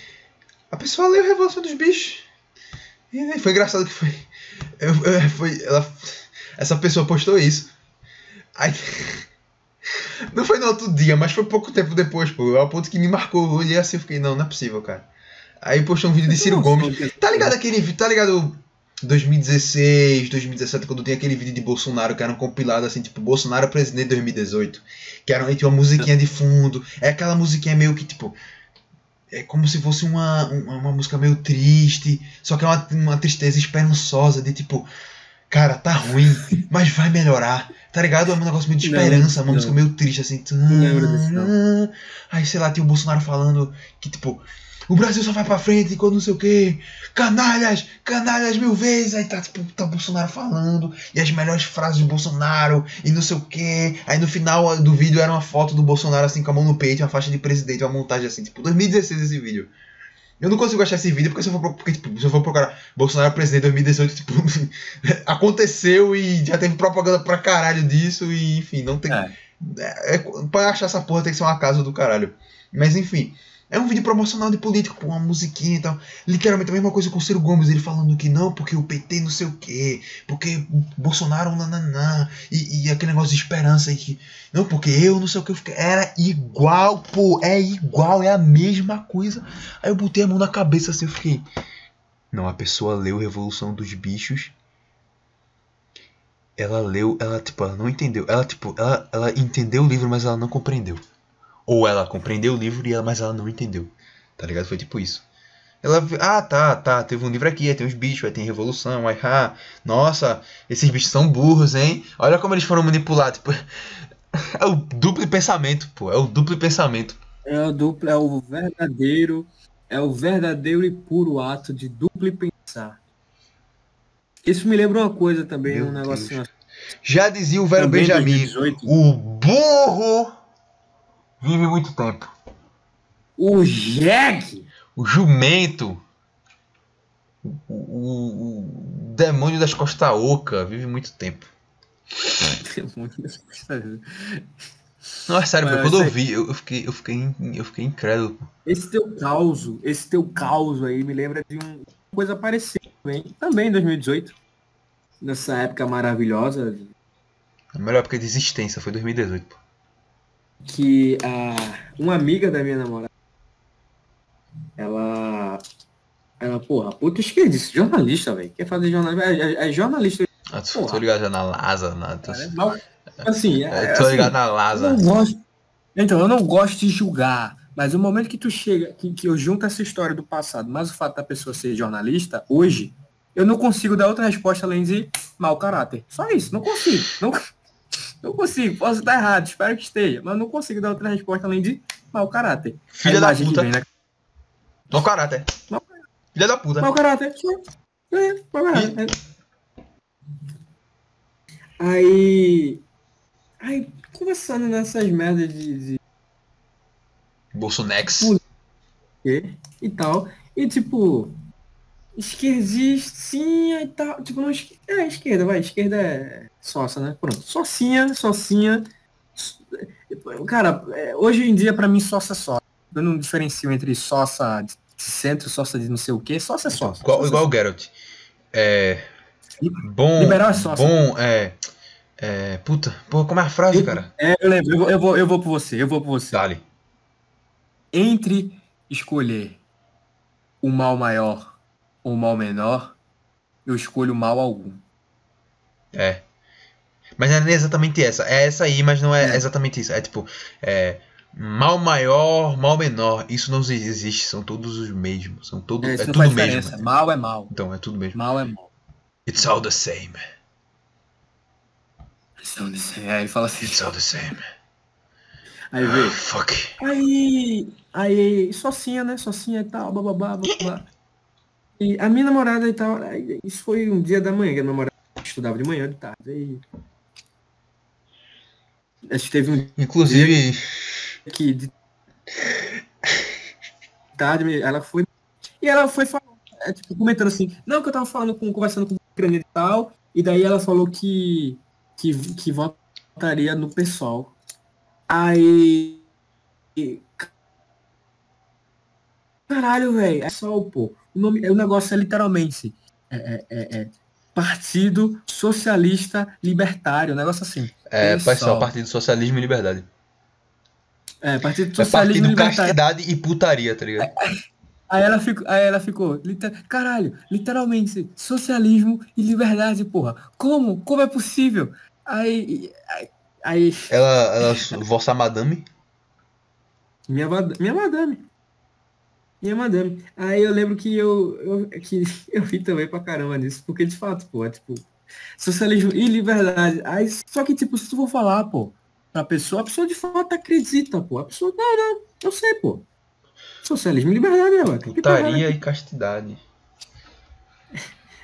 A pessoa leu Revolução dos Bichos. E foi engraçado que foi. eu- eu- foi ela, Essa pessoa postou isso. Aí. Não foi no outro dia, mas foi pouco tempo depois, pô. Ao ponto que me marcou. Eu olhei assim e fiquei, não, não é possível, cara. Aí postou um vídeo de Ciro Gomes. Tá ligado aquele vídeo? Tá ligado 2016, 2017, quando tem aquele vídeo de Bolsonaro que era um compilado assim, tipo, Bolsonaro presidente 2018. Que era tinha uma musiquinha de fundo. É aquela musiquinha meio que, tipo. É como se fosse uma, uma, uma música meio triste. Só que é uma, uma tristeza esperançosa, de tipo. Cara, tá ruim, mas vai melhorar. Tá ligado? É um negócio meio de Não, esperança, uma não. música meio triste, assim. Não lembro desse, não. Aí, sei lá, tem o Bolsonaro falando que, tipo, o Brasil só vai pra frente quando não sei o quê. Canalhas, canalhas mil vezes. Aí tá, tipo, tá o Bolsonaro falando. E as melhores frases do Bolsonaro. E não sei o quê. Aí no final do vídeo era uma foto do Bolsonaro assim com a mão no peito, uma faixa de presidente, uma montagem assim, tipo, 2016 esse vídeo. Eu não consigo achar esse vídeo porque se eu for, porque, tipo, se eu for procurar Bolsonaro presidente 2018, tipo, aconteceu e já teve propaganda pra caralho disso e enfim, não tem. É. É, é, pra achar essa porra tem que ser uma casa do caralho. Mas enfim, é um vídeo promocional de político, com uma musiquinha e tal. Literalmente a mesma coisa com o Ciro Gomes, ele falando que não, porque o PT não sei o quê, porque Bolsonaro nananã, e, e aquele negócio de esperança aí que. Não, porque eu não sei o que. eu fiquei- Era igual, pô, é igual, é a mesma coisa. Aí eu botei a mão na cabeça assim, eu fiquei. Não, a pessoa leu Revolução dos Bichos. Ela leu, ela tipo, ela não entendeu. Ela tipo, ela, ela entendeu o livro, mas ela não compreendeu. Ou ela compreendeu o livro e ela, mas ela não entendeu. Tá ligado? Foi tipo isso. Ela, ah, tá, tá, teve um livro aqui, aí tem uns bichos, aí tem revolução, aí, ah, nossa, esses bichos são burros, hein? Olha como eles foram manipulados. Tipo, é o duplo pensamento, pô, é o duplo pensamento. É o duplo, é o verdadeiro, é o verdadeiro e puro ato de duplo pensar. Isso me lembra uma coisa também, Meu um negocinho assim. Já dizia o velho Também Benjamin, 2018. o burro vive muito tempo. O Jeg! O jumento. O, o- o demônio das costas oca vive muito tempo. Não, é sério, Mas quando eu vi, eu, fiquei, eu, fiquei, eu fiquei incrédulo. Esse teu caos, esse teu caos aí me lembra de um- uma coisa parecida também, também em 2018. Nessa época maravilhosa, A melhor época de existência foi 2018, pô. Que a, uma amiga da minha namorada, ela, ela, porra, puta esquerdista, jornalista, velho, quer fazer jornalismo, é, é- é jornalista, Ah, tô, Porra. tô ligado já na Lasa, na, tô, cara, é mal, assim, é, é, tô assim, ligado na eu Lasa. não gosto, então, eu não gosto de julgar, mas o momento que tu chega, que, que eu junto essa história do passado, mas o fato da pessoa ser jornalista, hoje, eu não consigo dar outra resposta além de mau caráter. Só isso, não consigo. Não, não consigo, posso estar errado, espero que esteja, mas não consigo dar outra resposta além de mau caráter. Filha da puta. vem, né? Mau caráter. Mau Filha da puta. Mau caráter. É, mau caráter. Aí. Aí, conversando nessas merdas de, de Bolsonex. quê e tal. E tipo, esquerdistinha e tal. Tipo, não, esque- é esquerda, vai. Esquerda é sócia, né? Pronto. Socinha, socinha. Cara, é, hoje em dia, pra mim, sócia é sócia. Eu não diferencio entre sócia de centro, sócia de não sei o quê. Sócia é sócia. Igual, Sócia igual o Geralt. É. Bom. Liberal é sócio. Bom, é. É. Puta, pô, como é a frase, cara? É, eu lembro, eu vou, eu vou, eu vou por você, eu vou por você. Dali. Entre escolher o mal maior o mal menor, eu escolho mal algum. É. Mas não é exatamente essa. É essa aí, mas não é, É. exatamente isso. É tipo. É. Mal maior, mal menor. Isso não existe. São todos os mesmos. São todo, É, é tudo mesmo. diferença. Mal é mal. Então, é tudo mesmo. Mal é mal. It's all the same. Então, Aí ele fala assim. It's all the same. Aí vê. Fuck. Aí. Aí. Socinha, né? Socinha e tal, bababá, bababá. E a minha namorada e tal. Isso foi um dia da manhã, que a namorada estudava de manhã, de tarde. Aí. A gente teve um Inclusive. que de tarde ela foi e ela foi falando, é, tipo, comentando assim, não que eu tava falando com conversando com o Ucrânia e tal, e daí ela falou que que, que votaria no pessoal. Aí e- caralho, velho, é só pô. O nome, o negócio é literalmente é, é, é, é Partido Socialista Libertário, um negócio assim. É, Pessoal. Partido Socialismo e Liberdade. É, Partido É Socialismo Partido Libertário. Castidade e Putaria, tá ligado? Aí ela ficou, aí ela ficou, liter- caralho, literalmente, socialismo e liberdade, porra. Como? Como é possível? Aí, aí, Ela, ela, vossa madame. minha, minha madame. Minha madame. Aí eu lembro que eu, eu, que eu ri também pra caramba nisso, porque de fato, pô, é tipo, socialismo e liberdade. Aí, só que, tipo, se tu for falar, pô, pra pessoa, a pessoa de fato acredita, pô. A pessoa, não, não, eu sei, pô. Socialismo e liberdade, é, ué. Que porra é Putaria e castidade.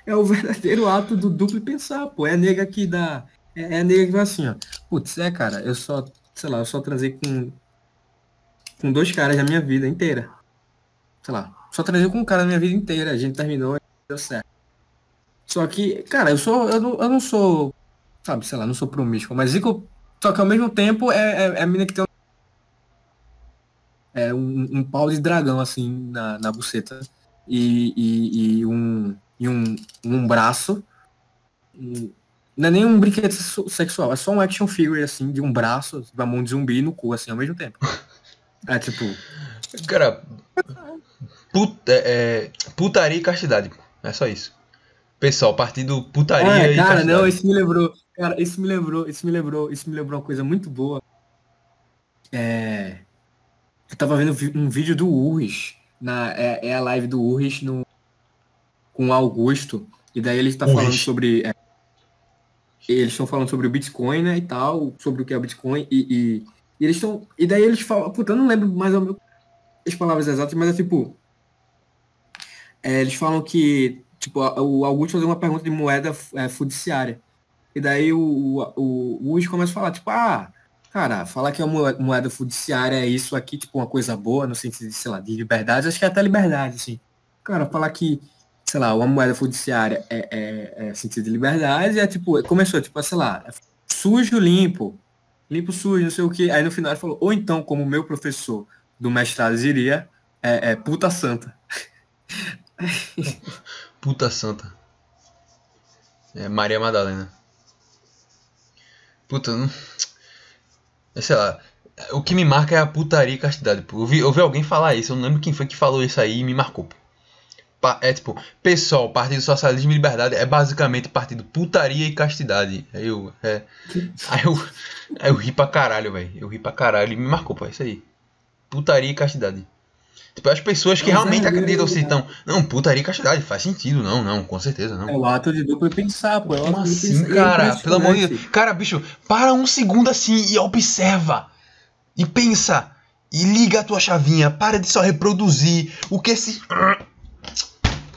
É o verdadeiro ato do duplo pensar, pô. É a nega que dá. É é a nega que vai assim, ó. Putz, é, cara, eu só, sei lá, eu só transei com. Com dois caras na minha vida inteira. Sei lá. Só transei com um cara na minha vida inteira. A gente terminou e deu certo. Só que, cara, eu sou. Eu não, eu não sou. Sabe, sei lá, não sou promíscuo, mas Zico. Só que ao mesmo tempo é, é, é a mina que tem um. É um, um pau de dragão, assim, na, na buceta. E, e, e um e um, um braço. um- não é nem um brinquedo sexu- sexual, é só um action figure, assim, de um braço, uma mão de zumbi no cu, assim, ao mesmo tempo. É tipo, Cara, put- é, putaria e castidade. É só isso. Pessoal, partido putaria é, e cara, castidade. não, isso me lembrou, cara, isso me lembrou, isso me lembrou, isso me lembrou uma coisa muito boa. É, eu tava vendo um vídeo do Urris, na, é, é a live do Urris no, com Augusto, e daí ele está falando sobre, é, eles estão falando sobre o Bitcoin, né, e tal, sobre o que é o Bitcoin, e, e, e eles estão, e daí eles falam, puta, eu não lembro mais ou menos as palavras exatas, mas é tipo, é, eles falam que, tipo, o Augusto fazia uma pergunta de moeda é, fiduciária. E daí o, o, o, Luiz começa a falar, tipo, ah, cara, falar que a moeda, fiduciária é isso aqui, tipo, uma coisa boa, no sentido de, sei lá, de liberdade, acho que é até liberdade, assim. Cara, falar que, sei lá, uma moeda fiduciária é, é, é sentido de liberdade, é tipo, começou, tipo, sei lá, é sujo, limpo, limpo, sujo, não sei o que. Aí no final ele falou, ou então, como meu professor do mestrado diria, é, é puta santa. Puta santa. É Maria Madalena. Puta, não. é, Sei lá. O que me marca é a putaria e castidade. Pô. Eu, vi, eu vi alguém falar isso, eu não lembro quem foi que falou isso aí e me marcou. Pô. É tipo, pessoal, Partido Socialismo e Liberdade é basicamente partido putaria e castidade. Aí eu. É, aí eu. Aí eu ri pra caralho, velho. Eu ri pra caralho e me marcou, pô. É isso aí. Putaria e castidade. Tipo, as pessoas que Mas realmente é, acreditam é, se estão. Não, putaria e castidade faz sentido. Não, não, com certeza não. É o ato de duplo pensar, pô. É Como assim, pensar. É cara? Pelo amor de. Deus. Cara, bicho, para um segundo assim e observa. E pensa. E liga a tua chavinha. Para de só reproduzir o que esse.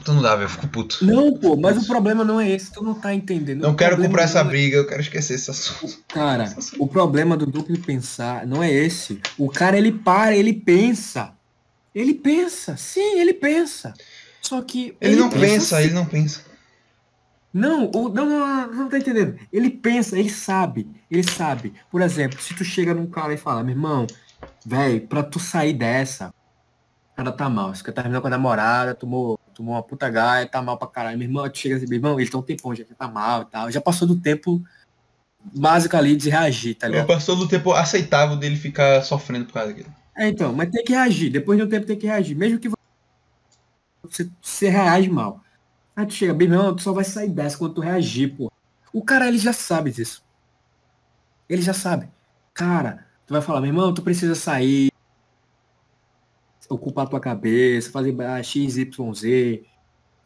Puta, não dá, velho. Eu fico puto. Não, pô, mas o problema não é esse, tu não tá entendendo. Não O quero comprar essa é- briga, eu quero esquecer esse assunto. Cara, o problema do duplo pensar não é esse. O cara, ele para, ele pensa. Ele pensa, sim, ele pensa. Só que. Ele não pensa, assim. ele não pensa. Não, o, não, não, não, não tá entendendo. Ele pensa, ele sabe, ele sabe. Por exemplo, se tu chega num cara e fala, meu irmão, velho, pra tu sair dessa, cara tá mal. Você terminou com a namorada, tomou, tomou uma puta gaia, tá mal pra caralho. Meu irmão, chega assim, meu irmão, ele tá um tempão, já que tá mal e tal. Já passou do tempo básico ali de reagir, tá ligado? Passou do tempo aceitável dele ficar sofrendo por causa daquilo. É, então, mas tem que reagir. Depois de um tempo tem que reagir. Mesmo que você, você reage mal. Aí tu chega, bem, não, tu só vai sair dessa quando tu reagir, pô. O cara, ele já sabe disso. Ele já sabe. Cara, tu vai falar, meu irmão, tu precisa sair, ocupar tua cabeça, fazer X, Y, Z,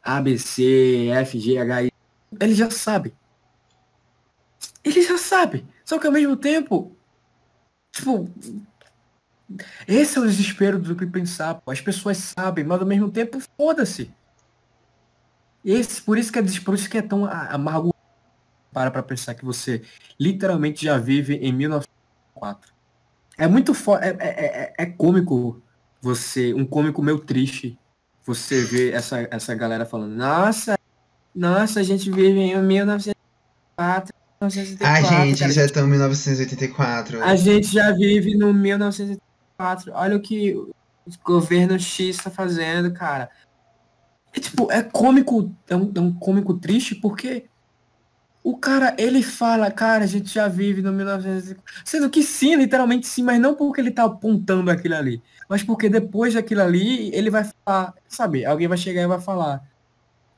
A, B, C, F, G, H, I. Ele já sabe. Ele já sabe. Só que ao mesmo tempo, tipo, esse é o desespero do que pensar, pô. As pessoas sabem, mas ao mesmo tempo, foda-se. Esse, por isso que é, por isso que é tão amargo. Para pra pensar que você literalmente já vive em 1904. É muito foda. É, é, é, é cômico você, um cômico meio triste, você ver essa, essa galera falando, nossa, nossa, a gente vive em 1904, 1904. Ai, gente, cara, já estamos em 1984. a gente já vive no 1904. Olha o que o governo X está fazendo, cara. É tipo, é cômico, é um, é um cômico triste porque O cara, ele fala, cara, a gente já vive no 1900. Sendo que sim, literalmente sim, mas não porque ele tá apontando aquilo ali. Mas porque depois daquilo ali, ele vai falar, sabe, alguém vai chegar e vai falar.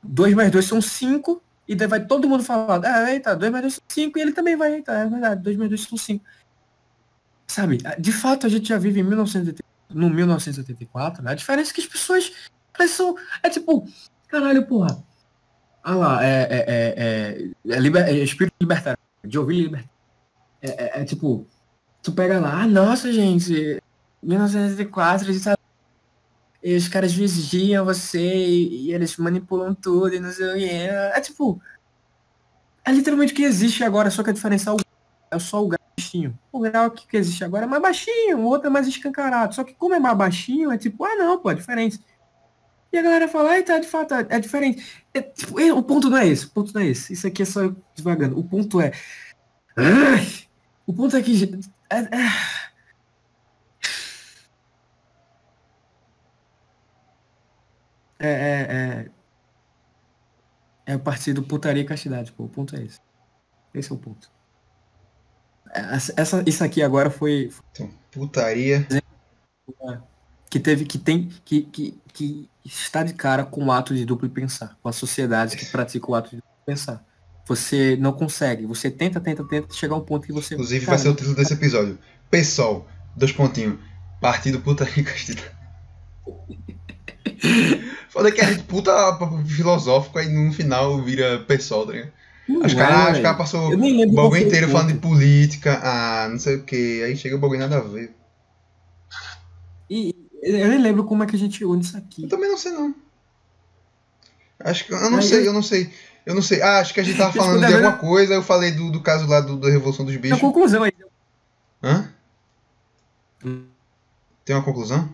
2 mais 2 são 5, e daí vai todo mundo falar, ah, eita, 2 mais 2 são 5, e ele também vai, eita, é verdade, 2 mais 2 são 5. Sabe, de fato a gente já vive em 1980, no 1984, né? A diferença é que as pessoas elas são. É tipo, caralho, porra. Ah lá, é, é, é, é, é, liber, é espírito libertário, de ouvir libertário. É, é, é, tipo, tu pega lá, ah, nossa, gente, 1984, sabe? E os caras vigiam você e, e eles manipulam tudo e não sei o que. É, é tipo. É literalmente o que existe agora, só que a diferença é, o, é só o grau baixinho. O grau que, existe agora é mais baixinho, o outro é mais escancarado. Só que como é mais baixinho, é tipo, ah não, pô, é diferente. E a galera fala, tá, de fato, é, é diferente. É, tipo, o ponto não é esse, o ponto não é esse. Isso aqui é só devagando. O ponto é. O ponto é que. É, é... É, é, é, o partido putaria e castidade, pô. O ponto é esse. Esse é o ponto. Essa, isso aqui agora foi. Então, putaria. Que teve, que tem, que, que, que está de cara com o ato de duplo pensar, com a sociedade que pratica o ato de duplo pensar. Você não consegue, você tenta, tenta, tenta, chegar a um ponto que você. Inclusive vai ser o título desse episódio. Pessoal, dois pontinhos. Partido e castidade. Foda que a gente puta filosófico aí no final vira pessoal, tá ligado? Os caras cara passou o bagulho inteiro falando de política, ah, não sei o que, aí chega o bagulho nada a ver. E eu nem lembro como é que a gente une isso aqui. Eu também não sei não. Acho que eu não sei, eu não sei. Eu não sei. Ah, acho que a gente tava falando de alguma coisa, eu falei do, do caso lá do, da Revolução dos Bichos. Tem uma conclusão aí. Hã? Tem uma conclusão?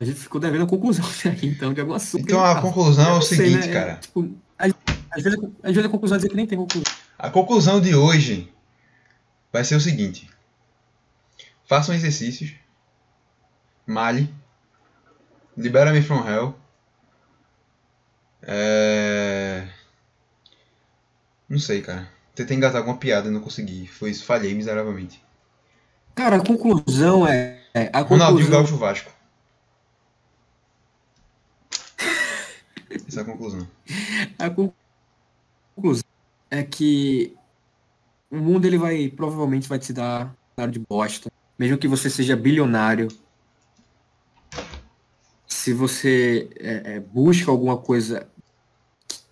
A gente ficou devendo a conclusão aí, então, de algum assunto. Então a conclusão é o seguinte, né? cara. Tipo, às vezes, às vezes a conclusão é dizer que nem tem conclusão. A conclusão de hoje vai ser o seguinte. Façam exercícios. Mali. Libera-me from hell. É... Não sei, cara. Tentei engatar alguma piada e não consegui. Foi isso, falhei miseravelmente. Cara, a conclusão é. A conclusão... Ronaldinho Gaúcho Vasco. Essa é a conclusão. A conclusão é que o mundo ele vai provavelmente vai te dar de bosta. Mesmo que você seja bilionário, se você é, é, busca alguma coisa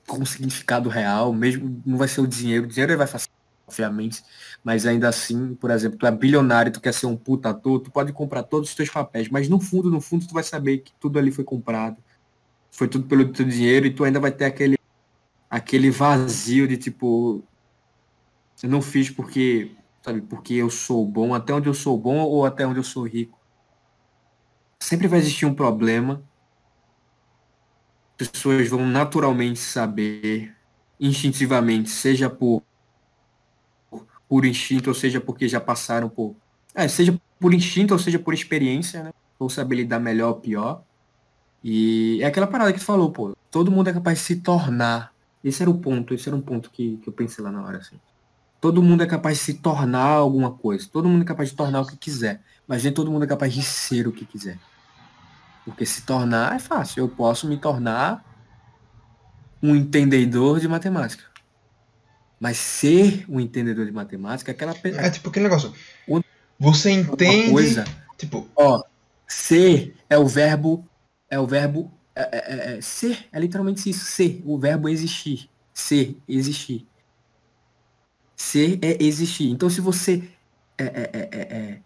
com significado real, mesmo não vai ser o dinheiro, o dinheiro vai fazer, obviamente, mas ainda assim, por exemplo, tu é bilionário, tu quer ser um puta ator, tu pode comprar todos os teus papéis, mas no fundo, no fundo, tu vai saber que tudo ali foi comprado foi tudo pelo teu dinheiro e tu ainda vai ter aquele aquele vazio de tipo eu não fiz porque sabe porque eu sou bom até onde eu sou bom ou até onde eu sou rico sempre vai existir um problema pessoas vão naturalmente saber instintivamente seja por por instinto ou seja porque já passaram por é, seja por instinto ou seja por experiência né ou saber lidar melhor ou pior e é aquela parada que tu falou, pô, todo mundo é capaz de se tornar. Esse era o ponto, esse era um ponto que, que eu pensei lá na hora, assim. Todo mundo é capaz de se tornar alguma coisa. Todo mundo é capaz de tornar o que quiser. Mas nem todo mundo é capaz de ser o que quiser. Porque se tornar é fácil. Eu posso me tornar um entendedor de matemática. Mas ser um entendedor de matemática é aquela É tipo aquele negócio. Você entende. Coisa, tipo. Ó, ser é o verbo é o verbo é, é, é, é, ser, é literalmente isso, ser, o verbo existir, ser, existir. Ser é existir. Então se você é,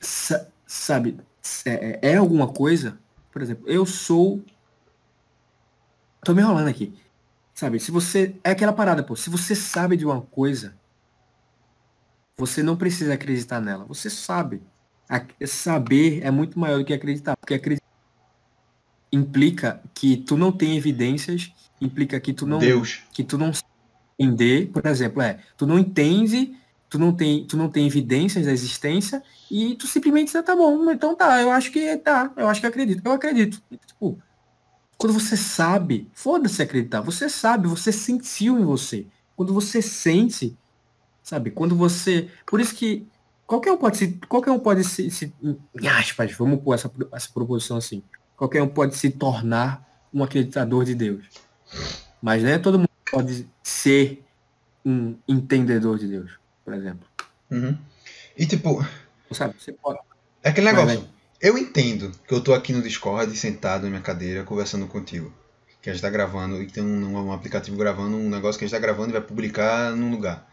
é sabe, é, alguma coisa, por exemplo, eu sou. Tô me enrolando aqui. Sabe, se você. É aquela parada, pô. Se você sabe de uma coisa, você não precisa acreditar nela. Você sabe. Saber é muito maior do que acreditar. Porque acreditar implica que tu não tem evidências, implica que tu não Deus. que tu não entender, por exemplo, é, tu não entende, tu não tem, tu não tem evidências da existência e tu simplesmente diz, tá bom, então tá, eu acho que tá, eu acho que acredito, eu acredito. Tipo, quando você sabe, foda-se acreditar, você sabe, você sentiu em você. quando você sente, sabe? Quando você. Por isso que qualquer um pode se. Qualquer um pode se. se em aspas, vamos pôr essa, essa proposição assim. Qualquer um pode se tornar um acreditador de Deus. Mas não é todo mundo pode ser um entendedor de Deus, por exemplo. Uhum. E tipo, Sabe? Você pode. é aquele negócio. vai. Eu entendo que eu tô aqui no Discord, sentado na minha cadeira, conversando contigo. Que a gente tá gravando e tem um, um aplicativo gravando um negócio que a gente tá gravando e vai publicar num lugar.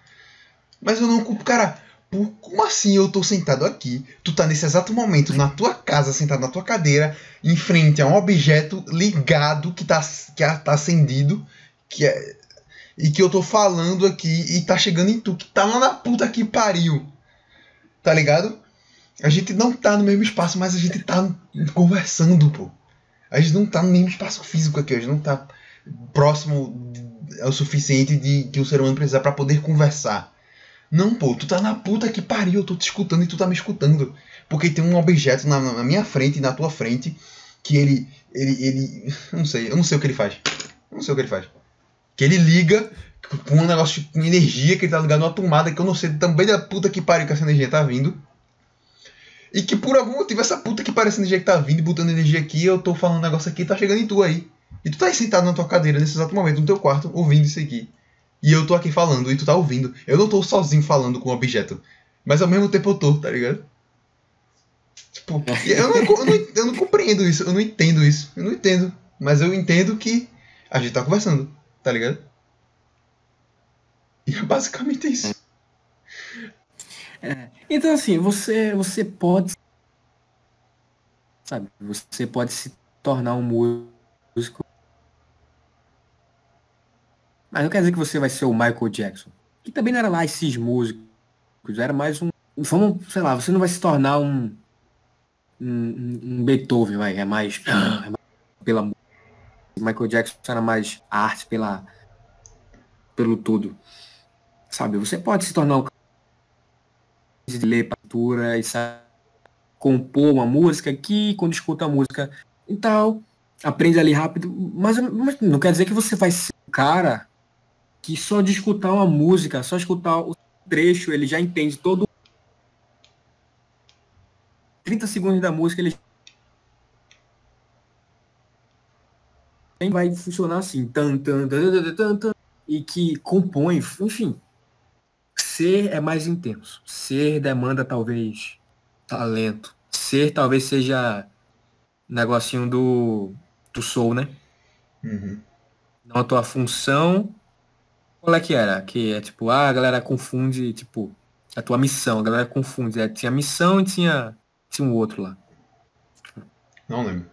Mas eu não culpo, cara. Por, como assim eu tô sentado aqui? Tu tá nesse exato momento na tua casa, sentado na tua cadeira, em frente a um objeto ligado que tá, que tá acendido, que é, e que eu tô falando aqui e tá chegando em tu, que tá lá na puta que pariu. Tá ligado? A gente não tá no mesmo espaço, mas a gente tá conversando, pô. A gente não tá no mesmo espaço físico aqui, a gente não tá próximo é o suficiente de que o ser humano precisa pra poder conversar. Não, pô, tu tá na puta que pariu, eu tô te escutando e tu tá me escutando. Porque tem um objeto na, na minha frente e na tua frente que ele. ele. ele. Eu não sei, eu não sei o que ele faz. Eu não sei o que ele faz. Que ele liga com um negócio com energia que ele tá ligado numa tomada que eu não sei também da puta que pariu que essa energia tá vindo. E que por algum motivo essa puta que essa energia que tá vindo e botando energia aqui, eu tô falando um negócio aqui tá chegando em tu aí. E tu tá aí sentado na tua cadeira nesse exato momento, no teu quarto, ouvindo isso aqui. E eu tô aqui falando e tu tá ouvindo. Eu não tô sozinho falando com o objeto. Mas ao mesmo tempo eu tô, tá ligado? Tipo, eu não, eu, não, eu não compreendo isso, eu não entendo isso. Eu não entendo. Mas eu entendo que a gente tá conversando, tá ligado? E é basicamente isso. Então assim, você, você pode. Sabe, você pode se tornar um músico. Mas não quer dizer que você vai ser o Michael Jackson. Que também não era lá esses músicos. Era mais um. Vamos, sei lá, você não vai se tornar. Um, um- um Beethoven, vai. É mais. é mais pela música. Michael Jackson era mais arte pela. Pelo tudo. Sabe, você pode se tornar um de ler partitura e sabe, compor uma música aqui, quando escuta a música e tal, aprende ali rápido, mas, mas não quer dizer que você vai ser um cara que só de escutar uma música, só escutar o trecho, ele já entende todo 30 segundos da música, ele vai funcionar assim, tan, tan, tan, tan, tan, tan, e que compõe, enfim, ser é mais intenso. Ser demanda talvez talento. Ser talvez seja negocinho do, do soul, né? Uhum. Não a tua função. Qual é que era? Que é tipo, ah, a galera confunde, tipo, a tua missão, a galera confunde. É, tinha missão e tinha, tinha um outro lá. Não lembro.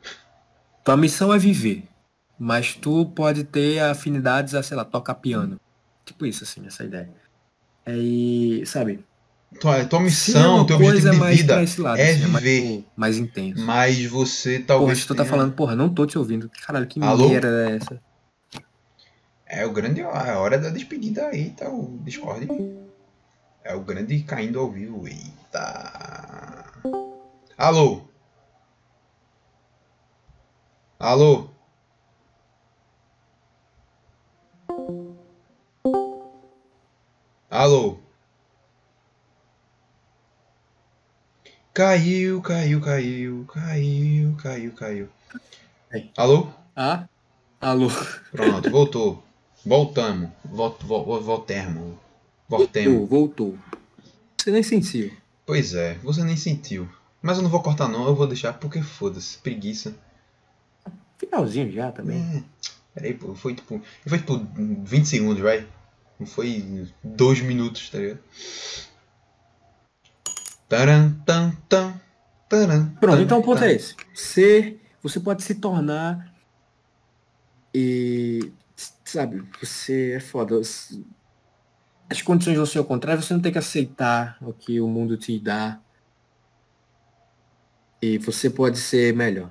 Tua missão é viver. Mas tu pode ter afinidades a, sei lá, tocar piano. Tipo isso, assim, essa ideia. Aí, sabe? Tua, tua missão, teu objetivo de mais vida lado, é assim, mais, viver. tipo, mais intenso. Mas você Porra, talvez. se tu tá tenha- falando, porra, não tô te ouvindo. Caralho, que Alô? merda é essa? É o grande. A hora da despedida aí, tá o Discord. É o grande caindo ao vivo. Eita. Alô? Alô? Alô? Caiu, caiu, caiu, caiu, caiu, caiu. Alô? Ah? Alô? Pronto, voltou. Voltamos. Volt, vol, voltemos. Voltemos. Voltou, voltou. Você nem sentiu. Pois é, você nem sentiu. Mas eu não vou cortar não, eu vou deixar porque foda-se. Preguiça. Finalzinho já também. É, peraí, pô, foi tipo. Foi tipo 20 segundos, vai? Não foi 2 minutos, tá ligado? Taran, tan, tan, taran, Pronto, então o ponto é esse. Ser, você pode se tornar e sabe, você é foda. As- condições vão ser ao contrário, você não tem que aceitar o que o mundo te dá. E você pode ser melhor.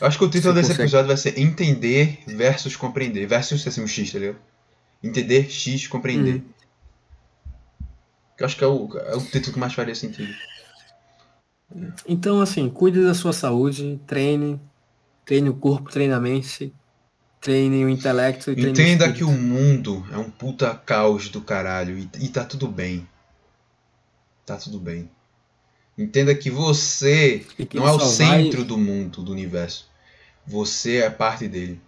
Eu acho que o título Você desse consegue. episódio vai ser Entender versus Compreender. Versus assim, um X, tá ligado? Entender, X, compreender. Que eu acho que é o, é o título que mais faria sentido. Então, assim, cuide da sua saúde, treine, treine o corpo, treine a mente. Treine o intelecto e treine Entenda o que o mundo é um puta caos do caralho e, e tá tudo bem. Tá tudo bem. Entenda que você que não é o só vai- centro do mundo, do universo. Você é parte dele.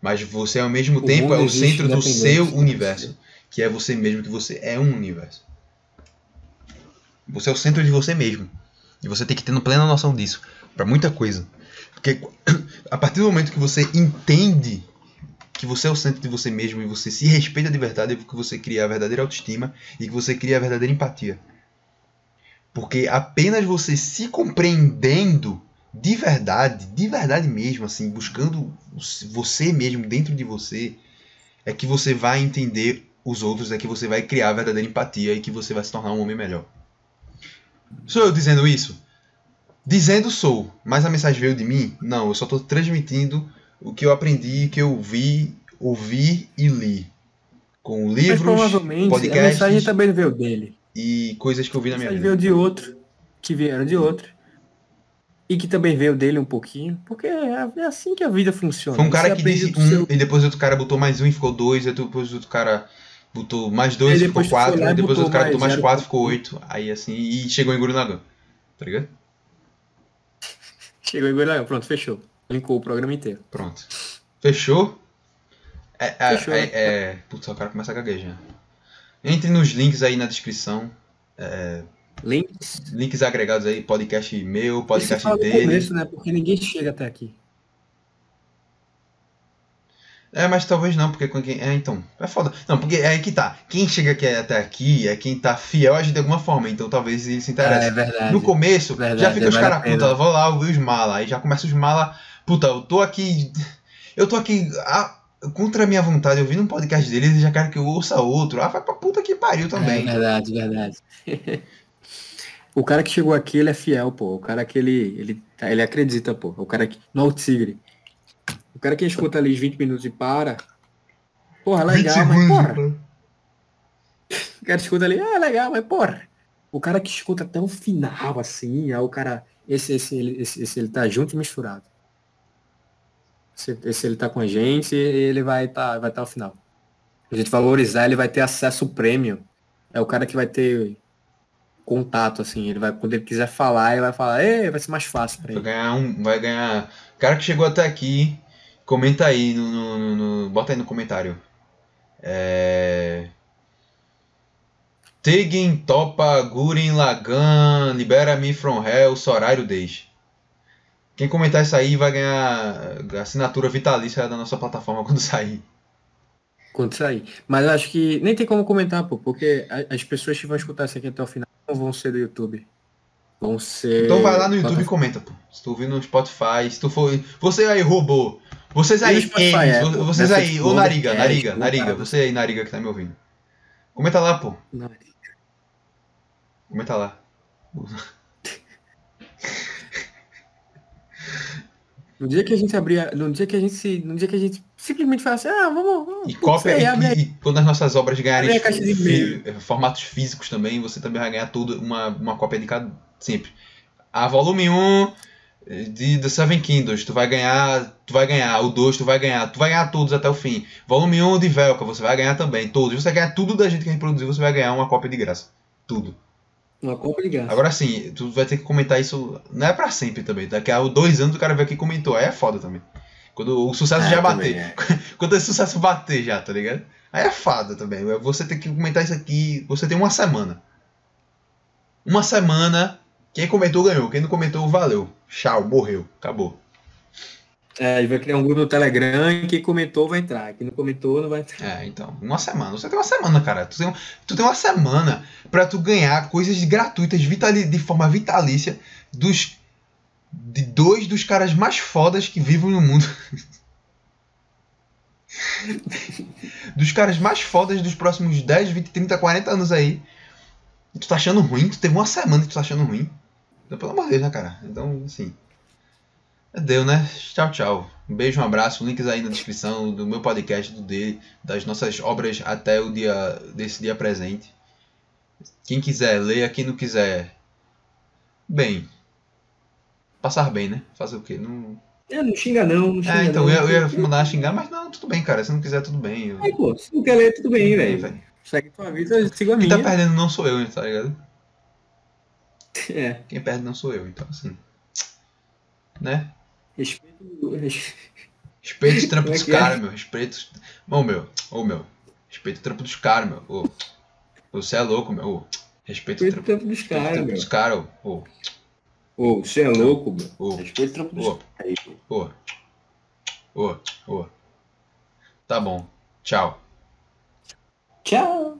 Mas você ao mesmo O tempo é o centro do seu de universo. Que é você mesmo, que você é um universo. Você é o centro de você mesmo. E você tem que ter plena noção disso. Pra muita coisa. Porque a partir do momento que você entende que você é o centro de você mesmo e você se respeita de verdade, é que você cria a verdadeira autoestima e que você cria a verdadeira empatia. Porque apenas você se compreendendo de verdade, de verdade mesmo, assim, buscando você mesmo dentro de você, é que você vai entender os outros, é que você vai criar a verdadeira empatia e que você vai se tornar um homem melhor. Sou eu dizendo isso? Dizendo sou, mas a mensagem veio de mim? Não, eu só estou transmitindo o que eu aprendi, que eu vi, ouvi e li. Com Mas livros, provavelmente a podcasts mensagem também veio dele. e coisas que eu vi na A minha vida. veio de outro, que vieram de outro. E que também veio dele um pouquinho. Porque é é assim que a vida funciona. Foi um cara Você que disse um, seu- e depois outro cara botou mais um e ficou dois, e depois outro cara botou mais dois e ficou quatro, e depois outro cara botou mais mais zero quatro, ficou oito. Aí assim, e chegou em Guru Lagan. Tá ligado? Chegou igual lá, pronto, fechou. Linkou o programa inteiro. Pronto. Fechou? É, é, Fechou. é, é... Putz, o cara começa a gaguejar. Entre nos links aí na descrição. é, Links. links agregados aí, podcast meu, podcast no dele. começo, né? Porque ninguém chega até aqui. É, mas talvez não, porque com quem. É, então. É foda. Não, porque é aí que tá. Quem chega aqui até aqui é quem tá fiel a gente de alguma forma, então talvez ele se interesse. É verdade. No começo, Verdade, já fica os vale a caras, puta, vou lá ouvir os mala. Aí já começa os mala. Puta, eu tô aqui. Eu tô aqui ah, contra a minha vontade, ouvindo um podcast deles e já quero que eu ouça outro. Ah, vai pra puta que pariu também. É verdade, verdade. o cara que chegou aqui, ele é fiel, pô. O cara que ele, ele, tá- ele acredita, pô. O cara que. Não é o tigre. O cara que escuta ali os 20 minutos e para. Porra, 20 legal, mas porra. né? O cara escuta ali, ah, legal, mas porra. O cara que escuta até o final, assim, aí o cara. Esse, esse, ele, esse, esse ele tá junto e misturado. Esse, esse ele tá com a gente ele vai tá, vai estar ao final. A gente valorizar, ele vai ter acesso premium. É o cara que vai ter contato, assim. Ele vai, quando ele quiser falar, ele vai falar, Ei, vai ser mais fácil pra Vai ele. ganhar um. Vai ganhar. Cara que chegou até aqui, comenta aí no. no- no- bota aí no comentário. É. Tegen Topa Gurin Lagan Libera Me From Hell Sorário Deixe. Quem comentar isso aí vai ganhar assinatura vitalícia da nossa plataforma quando sair. Quando sair. Mas acho que nem tem como comentar, pô, porque as pessoas que vão escutar isso aqui até o final vão ser do YouTube. Vão ser. Então vai lá no YouTube e comenta, pô. Se tu ouvir no Spotify, se tu for. Você aí, robô. Vocês aí, Spotify, eles, é, vocês aí, ô todo Nariga, podcast, Nariga, né, Nariga, você aí, Nariga, que tá me ouvindo. Comenta lá, pô. Não. Comenta lá. No dia que a gente abrir, no dia que a gente se, no dia que a gente simplesmente fala assim, ah, vamos, vamos. E cópia, aí, e, e quando as nossas obras ganharem fi- formatos físicos também, você também vai ganhar tudo, uma, uma cópia de cada, sempre. A volume 1 de The Seven Kingdoms, tu vai ganhar, tu vai ganhar, o 2 tu vai ganhar, tu vai ganhar todos até o fim. Volume 1 de Velka, você vai ganhar também, todos. Você vai ganhar tudo da gente que a gente produziu, você vai ganhar uma cópia de graça. Tudo. Uma compra de graça. Agora sim, tu vai ter que comentar isso, não é pra sempre também. Daqui a dois anos o cara vê que comentou, aí é foda também. Quando o sucesso É, já bater. é. Quando esse sucesso bater já, tá ligado? Aí é fada também. Você tem que comentar isso aqui. Você tem uma semana. Uma semana. Quem comentou ganhou. Quem não comentou, valeu. Tchau, morreu. Acabou. É, e vai criar um grupo no Telegram e quem comentou vai entrar. Quem não comentou não vai entrar. É, então. Uma semana. Você tem uma semana, cara. Tu tem, tu tem uma semana pra tu ganhar coisas gratuitas vitali, de forma vitalícia dos. De dois dos caras mais fodas que vivem no mundo. dos caras mais fodas dos próximos 10, 20, 30, 40 anos aí. Tu tá achando ruim? Tu teve uma semana que tu tá achando ruim? Então, pelo amor de Deus, né, cara? Então, assim. Deu, né? Tchau, tchau. Um beijo, um abraço. Links aí na descrição do meu podcast, do dele, das nossas obras até o dia desse dia presente. Quem quiser, leia. Quem não quiser, bem. Passar bem, né? Fazer o quê? Não, É, não xinga não, não xinga É, então não. eu ia, eu ia mandar xingar, mas não, tudo bem, cara. Se não quiser, tudo bem. Eu... Aí, pô, se não quer ler, tudo bem, velho. Segue tua vida, eu sigo a Quem minha. tá perdendo não sou eu, tá ligado? É, Quem perde não sou eu, então assim. Né? respeito... res- Respeita o trampo é dos é? caras, meu. Respeita os. Ô, meu. Ô, meu. Respeita o trampo dos caras, meu. Ô. Você é louco, meu. Ô. Respeita o Respeito o trampo, trampo dos respeita o caras, trampo meu. dos caras, ô. Ô, você é louco, meu. Ô. Respeito o trampo dos Ô. caras. Ô. Ô. Ô. Ô. Tá bom. Tchau. Tchau.